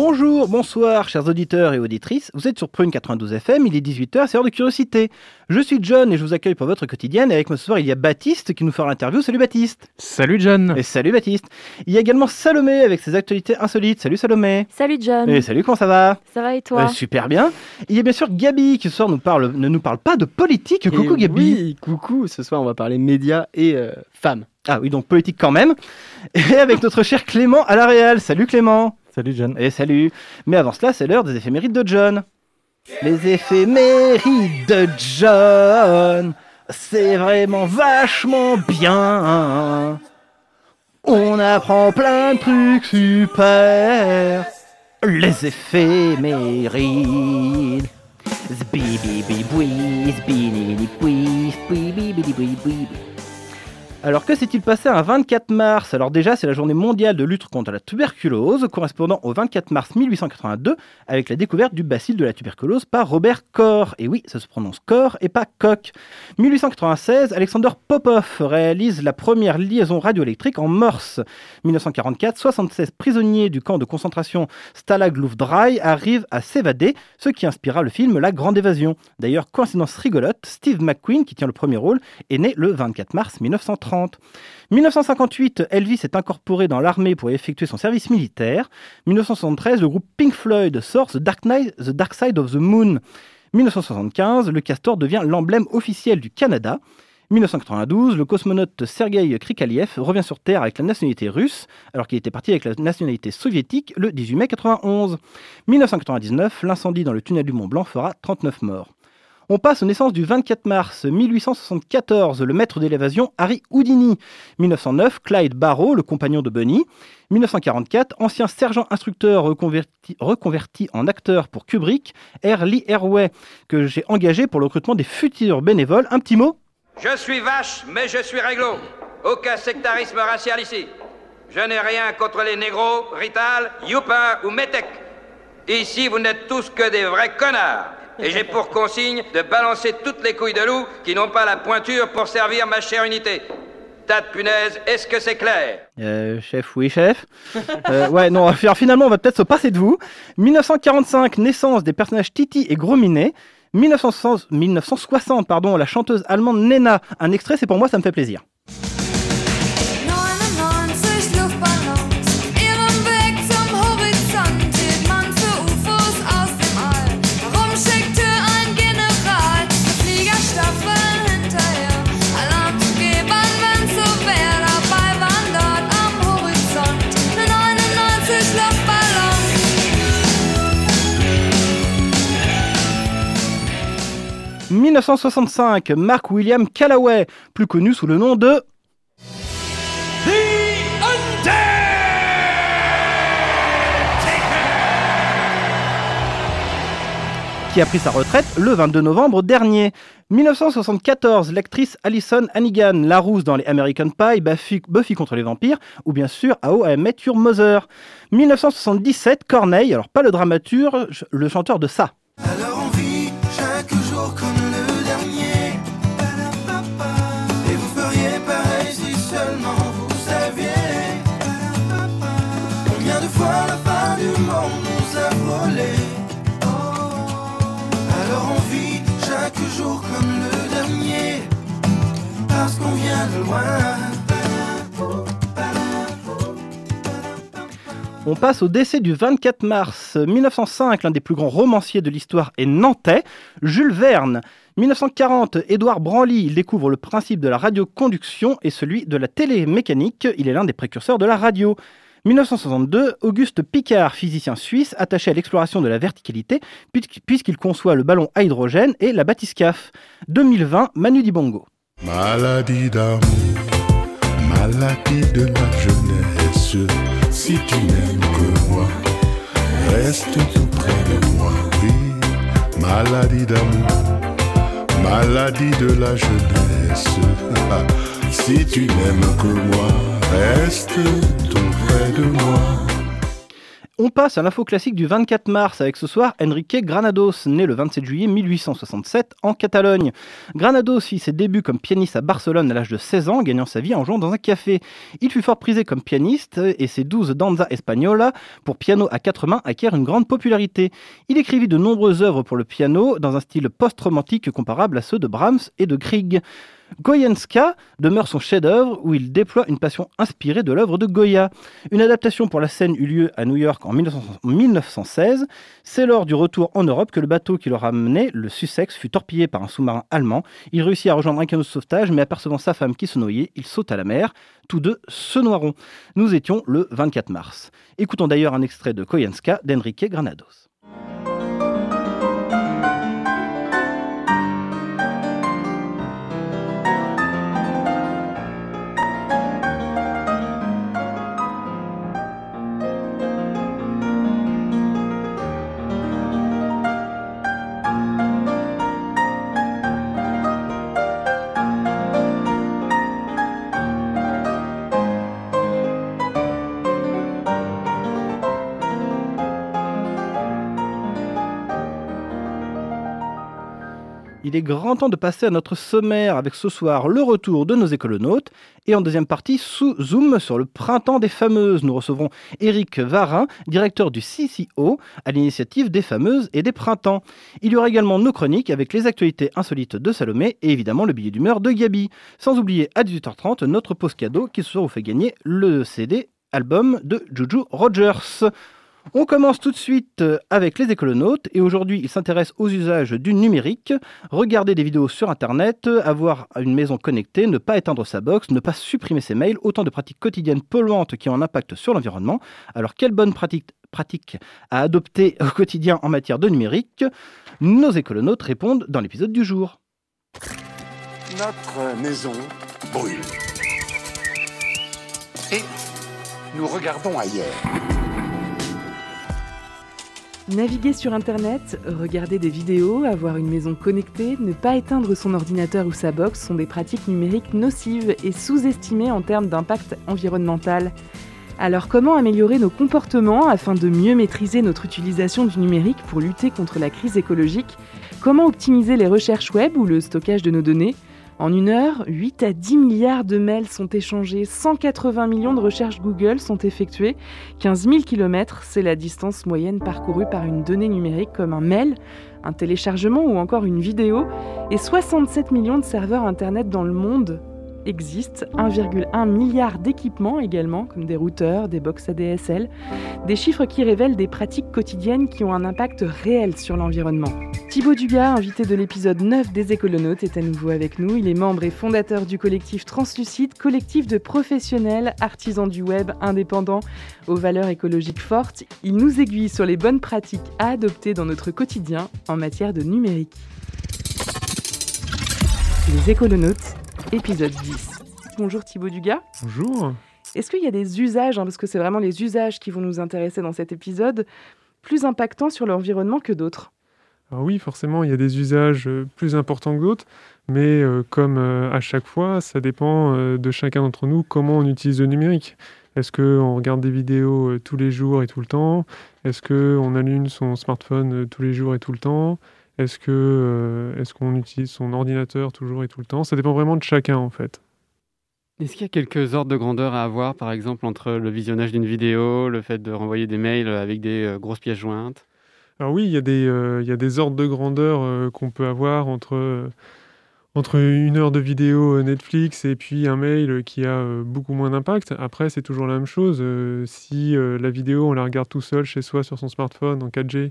Bonjour, bonsoir, chers auditeurs et auditrices. Vous êtes sur Prune 92 FM, il est 18h, c'est heure de curiosité. Je suis John et je vous accueille pour votre quotidienne. Et avec moi ce soir, il y a Baptiste qui nous fera l'interview. Salut Baptiste. Salut John. Et salut Baptiste. Il y a également Salomé avec ses actualités insolites. Salut Salomé. Salut John. Et salut, comment ça va? Ça va et toi? Euh, Super bien. Il y a bien sûr Gabi qui ce soir nous parle, ne nous parle pas de politique. Et Coucou Gabi. Oui, coucou. Ce soir, on va parler médias et euh, femmes. Ah oui, donc politique quand même. Et avec notre cher Clément à la Réal. Salut Clément. Salut John. Et salut. Mais avant cela, c'est l'heure des éphémérides de John. Les éphémérides de John, c'est vraiment vachement bien. On apprend plein de trucs super. Les éphémérides. Alors que s'est-il passé un 24 mars? Alors déjà, c'est la journée mondiale de lutte contre la tuberculose, correspondant au 24 mars 1882, avec la découverte du bacille de la tuberculose par Robert Koch. Et oui, ça se prononce Koch et pas Koch. 1896, Alexander Popov réalise la première liaison radioélectrique en Morse. 1944, 76 prisonniers du camp de concentration Stalag Luftdrei arrivent à s'évader, ce qui inspira le film La Grande Évasion. D'ailleurs, coïncidence rigolote, Steve McQueen, qui tient le premier rôle, est né le 24 mars 1930. 1958, Elvis est incorporé dans l'armée pour effectuer son service militaire. 1973, le groupe Pink Floyd sort The Dark, the Dark Side of the Moon. 1975, le castor devient l'emblème officiel du Canada. 1992, le cosmonaute Sergei Krikaliev revient sur Terre avec la nationalité russe, alors qu'il était parti avec la nationalité soviétique le 18 mai 1991. 1999, l'incendie dans le tunnel du Mont Blanc fera 39 morts. On passe aux naissances du 24 mars 1874, le maître de l'évasion Harry Houdini. 1909, Clyde Barrow, le compagnon de Bunny. 1944, ancien sergent instructeur reconverti, en acteur pour Kubrick, R. Lee que j'ai engagé pour le recrutement des futurs bénévoles. Un petit mot? Je suis vache, mais je suis réglo. Aucun sectarisme racial ici. Je n'ai rien contre les négros, Rital, Youpin ou Métèque. Ici, vous n'êtes tous que des vrais connards. Et j'ai pour consigne de balancer toutes les couilles de loup qui n'ont pas la pointure pour servir ma chère unité. Tas de punaises, est-ce que c'est clair? Euh, Chef, oui, chef. euh, ouais, non, finalement, on va peut-être se passer de vous. 1945, naissance des personnages Titi et Gros Minet. 1960, 1960, pardon, la chanteuse allemande Nena. Un extrait, c'est pour moi, ça me fait plaisir. 1965, Mark William Callaway, plus connu sous le nom de... qui a pris sa retraite le 22 novembre dernier. 1974, l'actrice Alison Hannigan, la rousse dans les American Pie, Buffy, contre les vampires, ou bien sûr How I Met Your Mother. 1977, Corneille, alors pas le dramaturge, le chanteur de ça. On passe au décès du 24 mars 1905, l'un des plus grands romanciers de l'histoire est nantais, Jules Verne. 1940, Édouard Branly découvre le principe de la radioconduction et celui de la télémécanique. Il est l'un des précurseurs de la radio. 1962, Auguste Picard, physicien suisse, attaché à l'exploration de la verticalité, puisqu'- puisqu'il conçoit le ballon à hydrogène et la bathyscaphe. 2020, Manu Dibongo. Maladie d'amour, maladie de ma jeunesse. Si tu n'aimes que moi, reste tout près de moi. Oui, maladie d'amour, maladie de la jeunesse. si tu n'aimes que moi, reste tout près de moi. On passe à l'info classique du 24 mars avec ce soir Enrique Granados, né le 27 juillet 1867 en Catalogne. Granados fit ses débuts comme pianiste à Barcelone à l'âge de 16 ans, gagnant sa vie en jouant dans un café. Il fut fort prisé comme pianiste et ses 12 danza española pour piano à quatre mains acquièrent une grande popularité. Il écrivit de nombreuses œuvres pour le piano dans un style post-romantique comparable à ceux de Brahms et de Grieg. Goyenska demeure son chef-d'œuvre où il déploie une passion inspirée de l'œuvre de Goya. Une adaptation pour la scène eut lieu à New York en 1916. C'est lors du retour en Europe que le bateau qui le ramenait, le Sussex, fut torpillé par un sous-marin allemand. Il réussit à rejoindre un canot de sauvetage, mais apercevant sa femme qui se noyait, il saute à la mer. Tous deux se noieront. Nous étions le 24 mars. Écoutons d'ailleurs un extrait de Goyenska d'Enrique Granados. Il est grand temps de passer à notre sommaire avec ce soir le retour de nos écolonautes et en deuxième partie sous Zoom sur le printemps des fameuses. Nous recevrons Éric Varin, directeur du CCO à l'initiative des fameuses et des printemps. Il y aura également nos chroniques avec les actualités insolites de Salomé et évidemment le billet d'humeur de Gabi. Sans oublier à 18h30 notre pause cadeau qui se vous fait gagner le CD album de Juju Rogers. On commence tout de suite euh, avec les écolonautes et aujourd'hui ils s'intéressent aux usages du numérique, regarder des vidéos sur internet, avoir une maison connectée, ne pas éteindre sa box, ne pas supprimer ses mails, autant de pratiques quotidiennes polluantes qui ont un impact sur l'environnement. Alors quelles bonnes pratiques pratiques à adopter au quotidien en matière de numérique? Nos écolonautes répondent dans l'épisode du jour. Notre maison brûle. Et nous regardons ailleurs. Naviguer sur Internet, regarder des vidéos, avoir une maison connectée, ne pas éteindre son ordinateur ou sa box sont des pratiques numériques nocives et sous-estimées en termes d'impact environnemental. Alors comment améliorer nos comportements afin de mieux maîtriser notre utilisation du numérique pour lutter contre la crise écologique? Comment optimiser les recherches web ou le stockage de nos données? En une heure, 8 à 10 milliards de mails sont échangés, 180 millions de recherches Google sont effectuées, 15 000 km, c'est la distance moyenne parcourue par une donnée numérique comme un mail, un téléchargement ou encore une vidéo, et 67 millions de serveurs Internet dans le monde existent, 1,1 milliard d'équipements également, comme des routeurs, des box ADSL, des chiffres qui révèlent des pratiques quotidiennes qui ont un impact réel sur l'environnement. Thibaut Dugas, invité de l'épisode 9 des Écolonautes, est à nouveau avec nous. Il est membre et fondateur du collectif Translucide, collectif de professionnels, artisans du web indépendants aux valeurs écologiques fortes. Il nous aiguille sur les bonnes pratiques à adopter dans notre quotidien en matière de numérique. Les Écolonautes, épisode 10. Bonjour Thibaut Dugas. Bonjour. Est-ce qu'il y a des usages, hein, parce que c'est vraiment les usages qui vont nous intéresser dans cet épisode, plus impactants sur l'environnement que d'autres? Alors oui, forcément, il y a des usages euh, plus importants que d'autres, mais euh, comme euh, à chaque fois, ça dépend euh, de chacun d'entre nous comment on utilise le numérique. Est-ce qu'on regarde des vidéos tous les jours et tout le temps? Est-ce qu'on allume son smartphone tous les jours et tout le temps? Est-ce que, euh, est-ce qu'on utilise son ordinateur toujours et tout le temps? Ça dépend vraiment de chacun en fait. Est-ce qu'il y a quelques ordres de grandeur à avoir, par exemple, entre le visionnage d'une vidéo, le fait de renvoyer des mails avec des euh, grosses pièces jointes? Alors oui, il y, a des, euh, il y a des ordres de grandeur qu'on peut avoir entre, entre une heure de vidéo Netflix et puis un mail qui a beaucoup moins d'impact. Après, c'est toujours la même chose. si la vidéo, on la regarde tout seul chez soi sur son smartphone en 4G,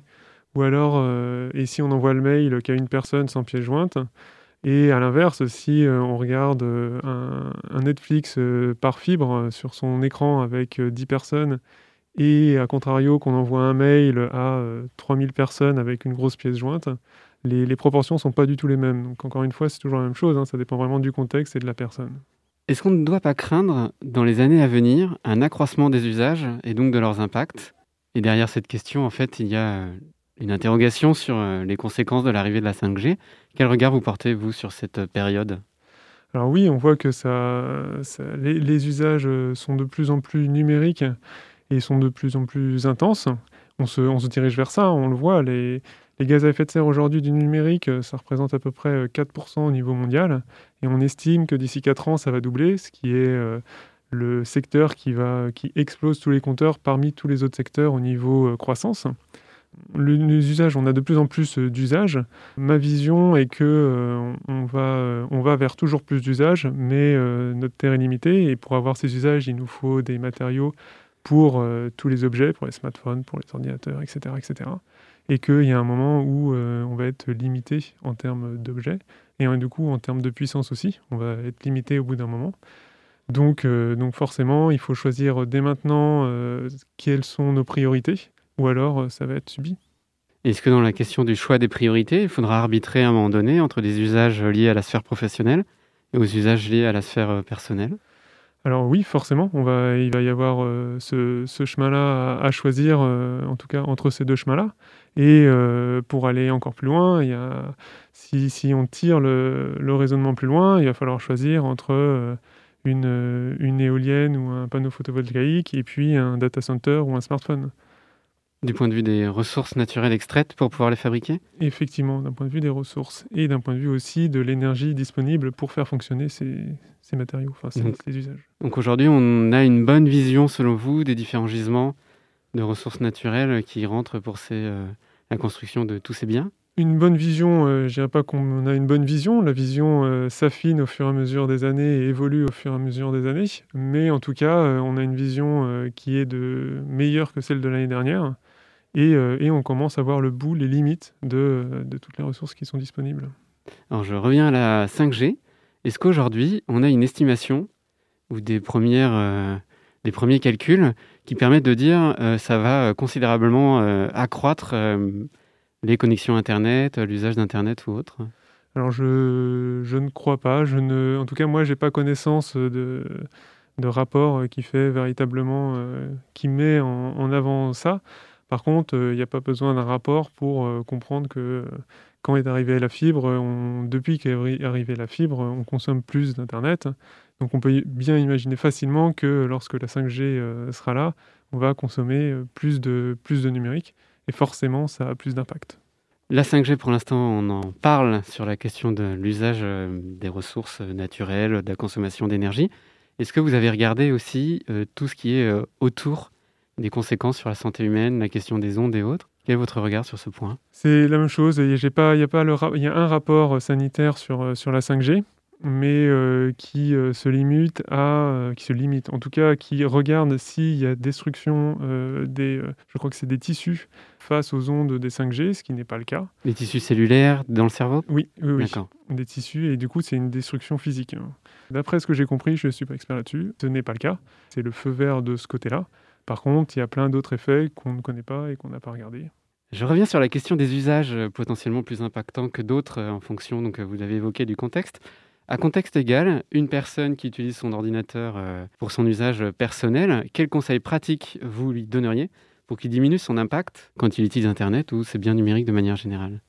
ou alors, euh, et si on envoie le mail qu'à une personne sans pièce jointe, et à l'inverse, si euh, on regarde euh, un, Netflix par fibre sur son écran avec euh, 10 personnes, et à contrario qu'on envoie un mail à euh, 3000 personnes avec une grosse pièce jointe, les, proportions sont pas du tout les mêmes. Donc encore une fois, c'est toujours la même chose, hein, ça dépend vraiment du contexte et de la personne. Est-ce qu'on ne doit pas craindre, dans les années à venir, un accroissement des usages et donc de leurs impacts? Et derrière cette question, en fait, il y a une interrogation sur euh, les conséquences de l'arrivée de la 5G. Quel regard vous portez, vous, sur cette euh, période? Alors oui, on voit que les, usages euh, sont de plus en plus numériques et sont de plus en plus intenses. On se, dirige vers ça, on le voit. Les, gaz à effet de serre aujourd'hui du numérique, ça représente à peu près euh, 4% au niveau mondial. Et on estime que d'ici 4 ans, ça va doubler, ce qui est le secteur qui, qui explose tous les compteurs parmi tous les autres secteurs au niveau croissance. Le- les usages, on a de plus en plus euh, d'usages. Ma vision est que euh, on, on va, euh, on va vers toujours plus d'usages, mais notre terre est limitée et pour avoir ces usages, il nous faut des matériaux pour tous les objets, pour les smartphones, pour les ordinateurs, etc., etc. Et qu'il y a un moment où on va être limité en termes d'objets et du coup en termes de puissance aussi, on va être limité au bout d'un moment. Donc, forcément, il faut choisir dès maintenant quelles sont nos priorités, ou alors euh, ça va être subi. Est-ce que dans la question du choix des priorités, il faudra arbitrer à un moment donné entre des usages liés à la sphère professionnelle et aux usages liés à la sphère euh, personnelle? Alors oui, forcément, on va, il va y avoir euh, ce, ce chemin-là à, à choisir, euh, en tout cas entre ces deux chemins-là. Et euh, pour aller encore plus loin, il y a, si, si on tire le, le raisonnement plus loin, il va falloir choisir entre une, une éolienne ou un panneau photovoltaïque et puis un data center ou un smartphone. Du point de vue des ressources naturelles extraites pour pouvoir les fabriquer Effectivement, d'un point de vue des ressources et d'un point de vue aussi de l'énergie disponible pour faire fonctionner ces, ces matériaux, enfin ces, Donc, ces usages. Donc aujourd'hui, on a une bonne vision, selon vous, des différents gisements de ressources naturelles qui rentrent pour ces, euh, la construction de tous ces biens Une bonne vision, euh, je dirais pas qu'on a une bonne vision. La vision euh, s'affine au fur et à mesure des années et évolue au fur et à mesure des années. Mais en tout cas, euh, on a une vision qui est de meilleure que celle de l'année dernière. Et, euh, et on commence à voir le bout, les limites de, de toutes les ressources qui sont disponibles. Alors je reviens à la 5G. Est-ce qu'aujourd'hui, on a une estimation ou des, premières, euh, des premiers calculs qui permettent de dire euh, ça va considérablement euh, accroître euh, les connexions Internet, l'usage d'Internet ou autre? Alors je, je ne crois pas. Je ne, en tout cas, moi, j'ai pas connaissance de, de rapport qui fait véritablement, qui met en, en avant ça. Par contre, euh, il n'y a pas besoin d'un rapport pour euh, comprendre que euh, quand est arrivée la fibre, depuis qu'est arri- arrivée la fibre, on consomme plus d'Internet. Donc on peut bien imaginer facilement que lorsque la 5G euh, sera là, on va consommer euh, plus de, plus de numérique. Et forcément, ça a plus d'impact. La 5G, pour l'instant, on en parle sur la question de l'usage euh, des ressources euh, naturelles, de la consommation d'énergie. Est-ce que vous avez regardé aussi euh, tout ce qui est euh, autour des conséquences sur la santé humaine, la question des ondes et autres Quel est votre regard sur ce point? C'est la même chose. Il y, pas, il y a pas le ra- il y a un rapport euh, sanitaire sur, euh, sur la 5G, mais euh, qui euh, se limite à, euh, qui se limite, en tout cas, qui regarde s'il y a destruction des, je crois que c'est des tissus face aux ondes des 5G, ce qui n'est pas le cas. Les tissus cellulaires dans le cerveau? Oui, oui, oui. D'accord. Des tissus, et du coup, c'est une destruction physique. hein. D'après ce que j'ai compris, je ne suis pas expert là-dessus, ce n'est pas le cas. C'est le feu vert de ce côté-là. Par contre, il y a plein d'autres effets qu'on ne connaît pas et qu'on n'a pas regardé. Je reviens sur la question des usages euh, potentiellement plus impactants que d'autres euh, en fonction, donc euh, vous avez évoqué du contexte. À contexte égal, une personne qui utilise son ordinateur pour son usage personnel, quels conseils pratiques vous lui donneriez pour qu'il diminue son impact quand il utilise Internet ou ses biens numériques de manière générale?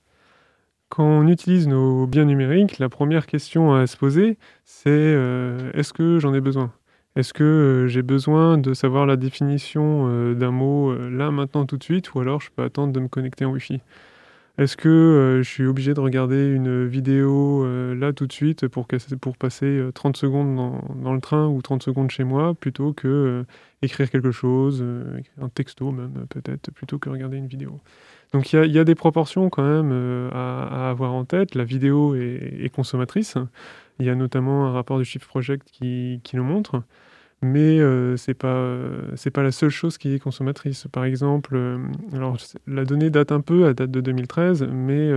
Quand on utilise nos biens numériques, la première question à se poser, c'est euh, est-ce que j'en ai besoin? Est-ce que euh, j'ai besoin de savoir la définition euh, d'un mot euh, là, maintenant, tout de suite, ou alors je peux attendre de me connecter en Wi-Fi? Est-ce que je suis obligé de regarder une vidéo là tout de suite pour, passer euh, 30 secondes dans, le train ou 30 secondes chez moi plutôt que écrire quelque chose, un texto même peut-être, plutôt que regarder une vidéo? Donc il y a, des proportions quand même à, avoir en tête. La vidéo est, est consommatrice. Il y a notamment un rapport du Shift Project qui, qui le montre. Mais euh, c'est pas euh, c'est pas la seule chose qui est consommatrice. Par exemple, euh, la donnée date un peu, elle date de 2013, mais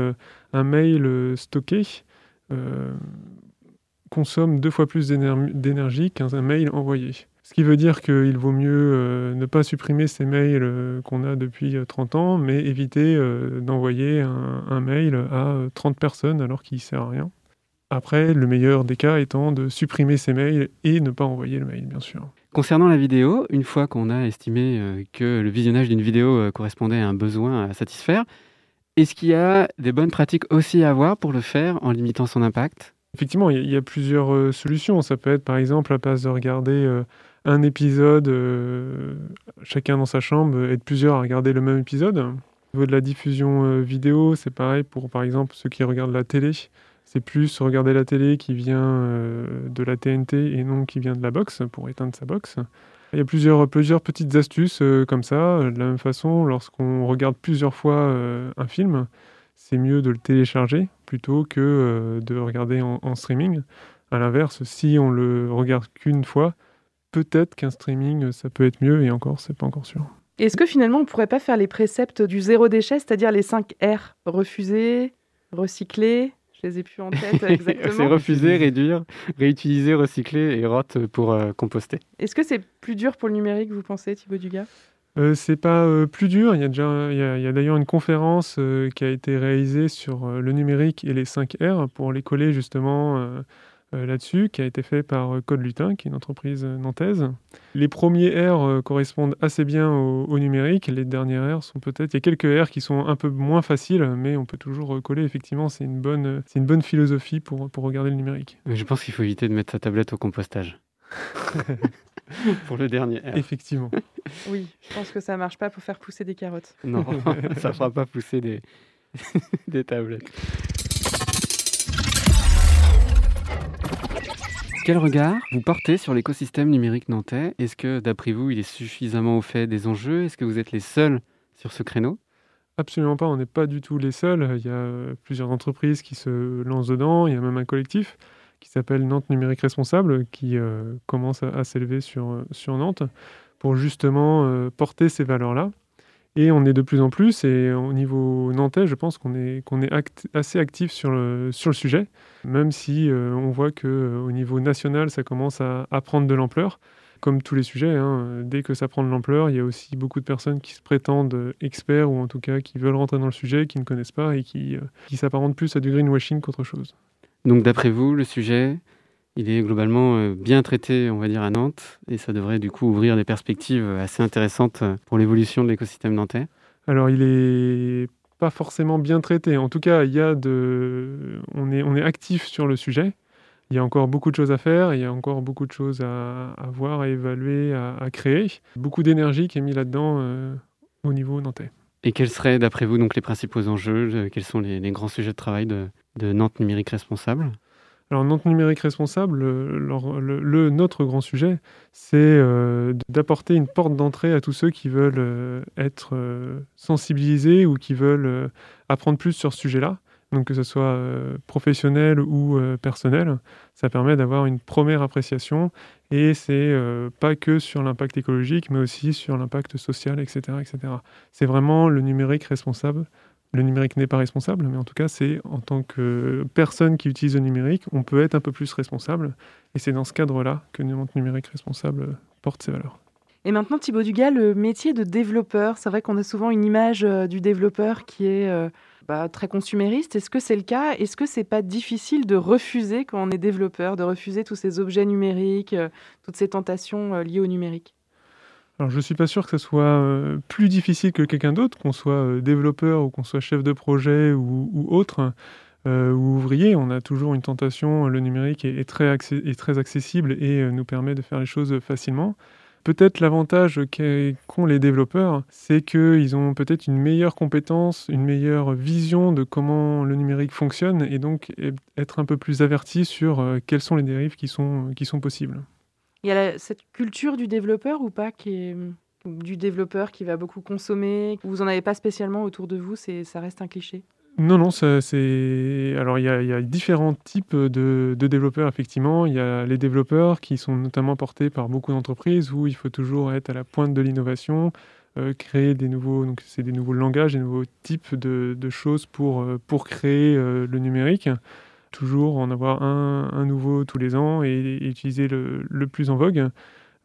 un mail stocké consomme deux fois plus d'éner- d'énergie qu'un un mail envoyé. Ce qui veut dire qu'il vaut mieux ne pas supprimer ces mails qu'on a depuis euh, 30 ans, mais éviter d'envoyer un, un mail à euh, 30 personnes alors qu'il ne sert à rien. Après, le meilleur des cas étant de supprimer ces mails et ne pas envoyer le mail, bien sûr. Concernant la vidéo, une fois qu'on a estimé euh, que le visionnage d'une vidéo euh, correspondait à un besoin à satisfaire, est-ce qu'il y a des bonnes pratiques aussi à avoir pour le faire en limitant son impact? Effectivement, il y, a- plusieurs euh, solutions. Ça peut être par exemple, à place de regarder un épisode, chacun dans sa chambre, être plusieurs à regarder le même épisode. Au niveau de la diffusion vidéo, c'est pareil pour par exemple ceux qui regardent la télé. C'est plus regarder la télé qui vient euh, de la TNT et non qui vient de la box pour éteindre sa box. Il y a plusieurs, petites astuces euh, comme ça. De la même façon, lorsqu'on regarde plusieurs fois euh, un film, c'est mieux de le télécharger plutôt que euh, de regarder en, streaming. À l'inverse, si on le regarde qu'une fois, peut-être qu'un streaming, euh, ça peut être mieux, et encore, c'est pas encore sûr. Est-ce que finalement on pourrait pas faire les préceptes du zéro déchet, c'est-à-dire les 5 R Refuser, recycler? Je les ai plus en tête C'est exactement. refuser, réduire, réutiliser, recycler et rot pour euh, composter. Est-ce que c'est plus dur pour le numérique, vous pensez, Thibaut Dugas? Euh, c'est pas euh, plus dur. Il y a déjà, il y a, il y a d'ailleurs une conférence euh, qui a été réalisée sur euh, le numérique et les 5 R pour les coller justement là-dessus, qui a été fait par euh, Code Lutin, qui est une entreprise euh, nantaise. Les premiers R euh, correspondent assez bien au, au numérique. Les dernières R sont peut-être, il y a quelques R qui sont un peu moins faciles, mais on peut toujours recoller. Effectivement, c'est une bonne, euh, c'est une bonne philosophie pour, pour regarder le numérique. Mais je pense qu'il faut éviter de mettre sa tablette au compostage. pour le dernier R. Effectivement. Oui, je pense que ça marche pas pour faire pousser des carottes. Non, ça fera pas pousser des, des tablettes. Quel regard vous portez sur l'écosystème numérique nantais? Est-ce que, d'après vous, il est suffisamment au fait des enjeux? Est-ce que vous êtes les seuls sur ce créneau? Absolument pas, on n'est pas du tout les seuls. Il y a plusieurs entreprises qui se lancent dedans. Il y a même un collectif qui s'appelle Nantes Numérique Responsable qui euh, commence à, s'élever sur, sur Nantes pour justement euh, porter ces valeurs-là. Et on est de plus en plus, et au niveau nantais, je pense qu'on est, assez actif sur le, sujet, même si euh, on voit qu'au niveau national, ça commence à, prendre de l'ampleur comme tous les sujets, hein, dès que ça prend de l'ampleur, il y a aussi beaucoup de personnes qui se prétendent euh, experts ou en tout cas qui veulent rentrer dans le sujet, qui ne connaissent pas et qui, euh, qui s'apparentent plus à du greenwashing qu'autre chose. Donc, d'après vous, le sujet, il est globalement euh, bien traité, on va dire, à Nantes, et ça devrait du coup ouvrir des perspectives euh, assez intéressantes euh, pour l'évolution de l'écosystème nantais. Alors il est pas forcément bien traité. En tout cas, il y a de... on, est, on est actif sur le sujet. Il y a encore beaucoup de choses à faire, il y a encore beaucoup de choses à, à voir, à évaluer, à, à créer. Beaucoup d'énergie qui est mise là-dedans euh, au niveau nantais. Et quels seraient, d'après vous, donc les principaux enjeux Quels sont les, les grands sujets de travail de, de Nantes Numérique Responsable? Alors, Nantes Numérique Responsable, le, leur- le- notre grand sujet, c'est euh, d'apporter une porte d'entrée à tous ceux qui veulent euh, être euh, sensibilisés ou qui veulent euh, apprendre plus sur ce sujet-là. Donc, que ce soit euh, professionnel ou euh, personnel, ça permet d'avoir une première appréciation. Et c'est euh, pas que sur l'impact écologique, mais aussi sur l'impact social, etc. etc. C'est vraiment le numérique responsable le numérique n'est pas responsable, mais en tout cas, c'est en tant que personne qui utilise le numérique, on peut être un peu plus responsable. Et c'est dans ce cadre-là que Nantes Numérique Responsable porte ses valeurs. Et maintenant, Thibaut Dugas, le métier de développeur, c'est vrai qu'on a souvent une image euh, du développeur qui est euh, bah, très consumériste. Est-ce que c'est le cas? Est-ce que c'est pas difficile de refuser, quand on est développeur, de refuser tous ces objets numériques, euh, toutes ces tentations liées au numérique? Alors, je ne suis pas sûr que ce soit euh, plus difficile que quelqu'un d'autre, qu'on soit euh, développeur ou qu'on soit chef de projet ou, autre, euh, ou ouvrier. On a toujours une tentation. Le numérique est, très, est très accessible et nous permet de faire les choses facilement. Peut-être l'avantage qu'ont les développeurs, c'est qu'ils ont peut-être une meilleure compétence, une meilleure vision de comment le numérique fonctionne et donc être un peu plus avertis sur quelles sont les dérives qui sont, qui sont possibles. Il y a cette culture du développeur ou pas qui est du développeur qui va beaucoup consommer? Vous en avez pas spécialement autour de vous, c'est ça reste un cliché? Non, non, c'est. Alors, il y, a, différents types de, développeurs, effectivement. Il y a les développeurs qui sont notamment portés par beaucoup d'entreprises où il faut toujours être à la pointe de l'innovation, euh, créer des nouveaux. Donc, c'est des nouveaux langages, des nouveaux types de, de choses pour, euh, pour créer euh, le numérique. Toujours en avoir un, nouveau tous les ans et, utiliser le, plus en vogue.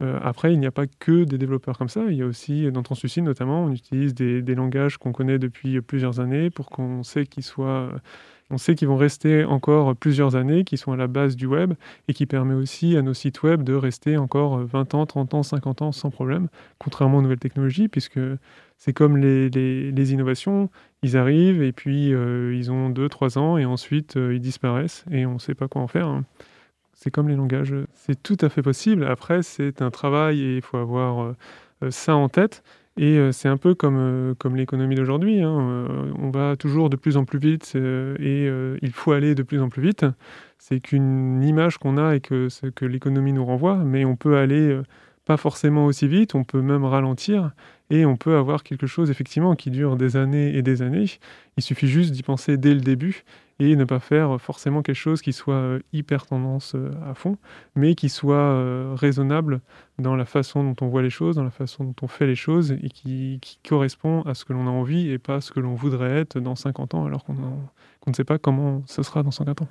Euh, après, il n'y a pas que des développeurs comme ça. Il y a aussi, dans Translucide notamment, on utilise des, des langages qu'on connaît depuis plusieurs années pour qu'on sait qu'ils soient, on sait qu'ils vont rester encore plusieurs années, qui sont à la base du web et qui permet aussi à nos sites web de rester encore 20 ans, 30 ans, 50 ans sans problème, contrairement aux nouvelles technologies, puisque c'est comme les, les- innovations, ils arrivent et puis euh, ils ont 2-3 ans et ensuite euh, ils disparaissent et on ne sait pas quoi en faire. hein. C'est comme les langages, c'est tout à fait possible. Après, c'est un travail et il faut avoir euh, ça en tête. Et c'est un peu comme, comme l'économie d'aujourd'hui. hein. On va toujours de plus en plus vite et il faut aller de plus en plus vite. C'est qu'une image qu'on a et que, que l'économie nous renvoie, mais on peut aller pas forcément aussi vite, on peut même ralentir et on peut avoir quelque chose effectivement qui dure des années et des années. Il suffit juste d'y penser dès le début et ne pas faire forcément quelque chose qui soit euh, hyper tendance euh, à fond, mais qui soit euh, raisonnable dans la façon dont on voit les choses, dans la façon dont on fait les choses et qui, correspond à ce que l'on a envie et pas à ce que l'on voudrait être dans 50 ans alors qu'on ne sait pas comment ce sera dans 50 ans.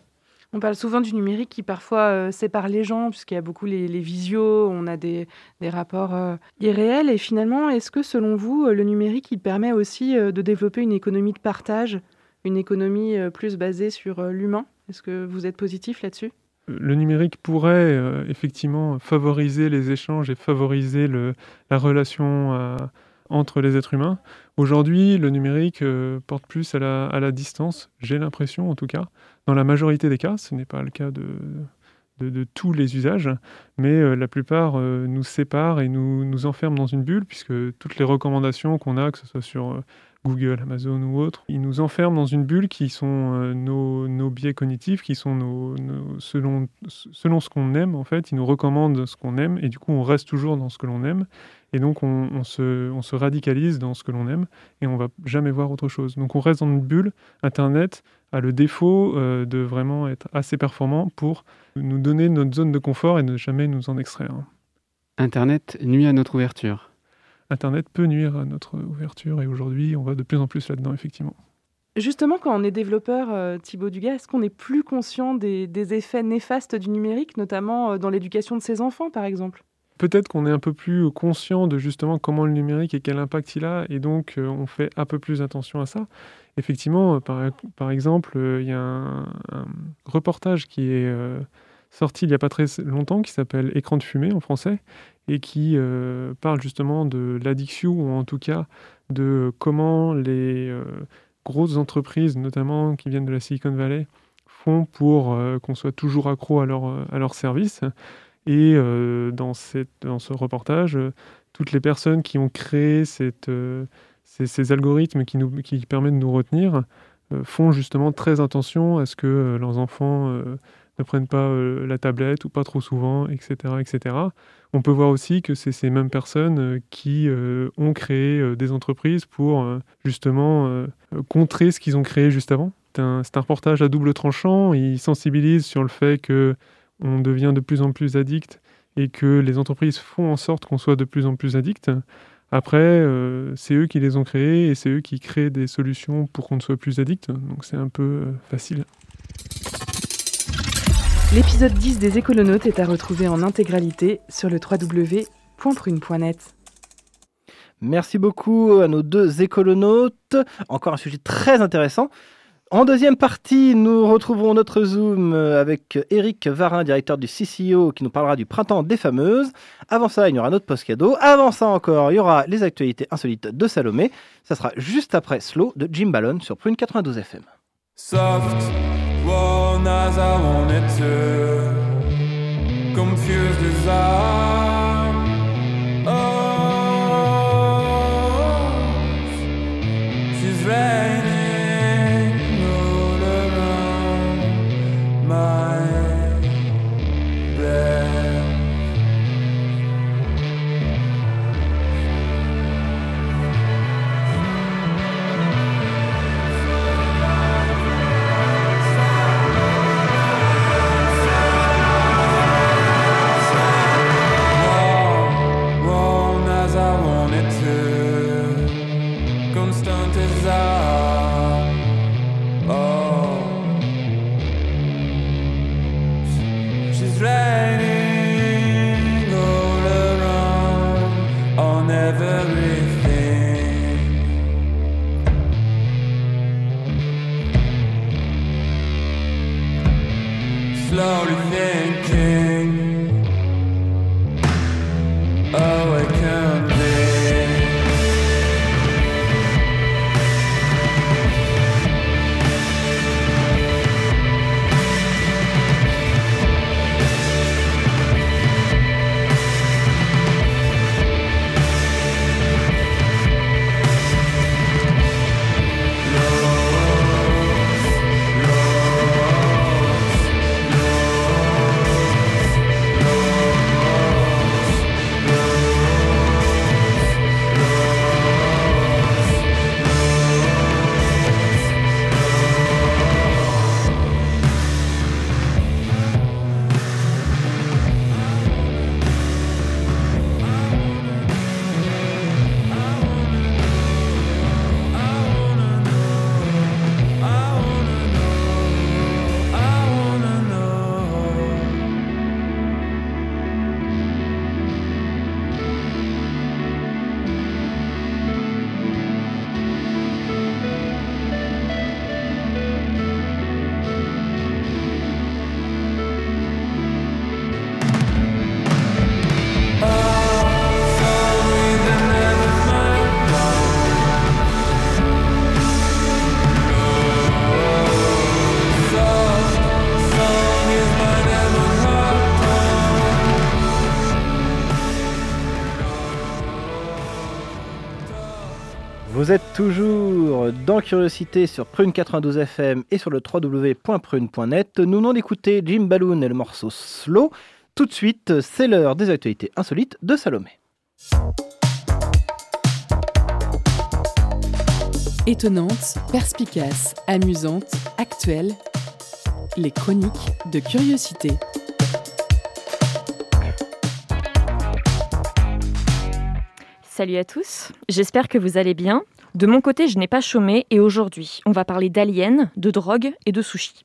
On parle souvent du numérique qui parfois euh, sépare les gens, puisqu'il y a beaucoup les, les visios, on a des, des rapports euh, irréels. Et finalement, est-ce que selon vous, euh, le numérique, il permet aussi de développer une économie de partage, une économie plus basée sur l'humain? Est-ce que vous êtes positif là-dessus? Le numérique pourrait effectivement favoriser les échanges et favoriser le- la relation entre les êtres humains. Aujourd'hui, le numérique euh, porte plus à la, distance, j'ai l'impression en tout cas. Dans la majorité des cas, ce n'est pas le cas de, tous les usages, mais euh, la plupart euh, nous séparent et nous, nous enferment dans une bulle, puisque toutes les recommandations qu'on a, que ce soit sur Google, Amazon ou autres, ils nous enferment dans une bulle qui sont nos, nos biais cognitifs, qui sont nos, nos- selon, selon ce qu'on aime, en fait, ils nous recommandent ce qu'on aime, et du coup, on reste toujours dans ce que l'on aime, et donc on, on se, on se radicalise dans ce que l'on aime, et on va jamais voir autre chose. Donc on reste dans une bulle. Internet a le défaut euh, de vraiment être assez performant pour nous donner notre zone de confort et ne jamais nous en extraire. Internet nuit à notre ouverture. Internet peut nuire à notre ouverture, et aujourd'hui, on va de plus en plus là-dedans, effectivement. Justement, quand on est développeur, euh, Thibaut Dugas, est-ce qu'on est plus conscient des, des effets néfastes du numérique, notamment euh, dans l'éducation de ses enfants, par exemple? Peut-être qu'on est un peu plus conscient de justement comment le numérique et quel impact il a, et donc euh, on fait un peu plus attention à ça. Effectivement, euh, par, exemple, euh, il y a un, reportage qui est euh, sorti il n'y a pas très longtemps, qui s'appelle Écran de fumée en français, et qui euh, parle justement de l'addiction, ou en tout cas de comment les euh, grosses entreprises, notamment qui viennent de la Silicon Valley, font pour euh, qu'on soit toujours accro à leur, à leur service. Et euh, dans, ce reportage, euh, toutes les personnes qui ont créé euh, ces, algorithmes qui, permettent de nous retenir font justement très attention à ce que leurs enfants ne prennent pas la tablette ou pas trop souvent, etc. etc. On peut voir aussi que c'est ces mêmes personnes qui ont créé des entreprises pour justement contrer ce qu'ils ont créé juste avant. C'est un, un reportage à double tranchant. Il sensibilise sur le fait que on devient de plus en plus addict et que les entreprises font en sorte qu'on soit de plus en plus addict. Après, euh, c'est eux qui les ont créés et c'est eux qui créent des solutions pour qu'on ne soit plus addict. Donc c'est un peu euh, facile. L'épisode 10 des écolonautes est à retrouver en intégralité sur le www.prune.net. Merci beaucoup à nos deux écolonautes. Encore un sujet très intéressant. En deuxième partie, nous retrouverons notre Zoom avec Eric Varin, directeur du CCO, qui nous parlera du printemps des fameuses. Avant ça, il y aura notre post cadeau. Avant ça encore, il y aura les actualités insolites de Salomé. Ça sera juste après Slow de Jim Ballon sur Prune 92 FM. Soft, as I wanted to. Vous êtes toujours dans Curiosité sur Prune 92 FM et sur le www.prune.net. Nous venons d'écouter Jim Balloon et le morceau Slow. Tout de suite, c'est l'heure des actualités insolites de Salomé. Étonnante, perspicace, amusante, actuelle, les chroniques de curiosité. Salut à tous, j'espère que vous allez bien. De mon côté, je n'ai pas chômé et aujourd'hui, on va parler d'aliens, de drogue et de sushi.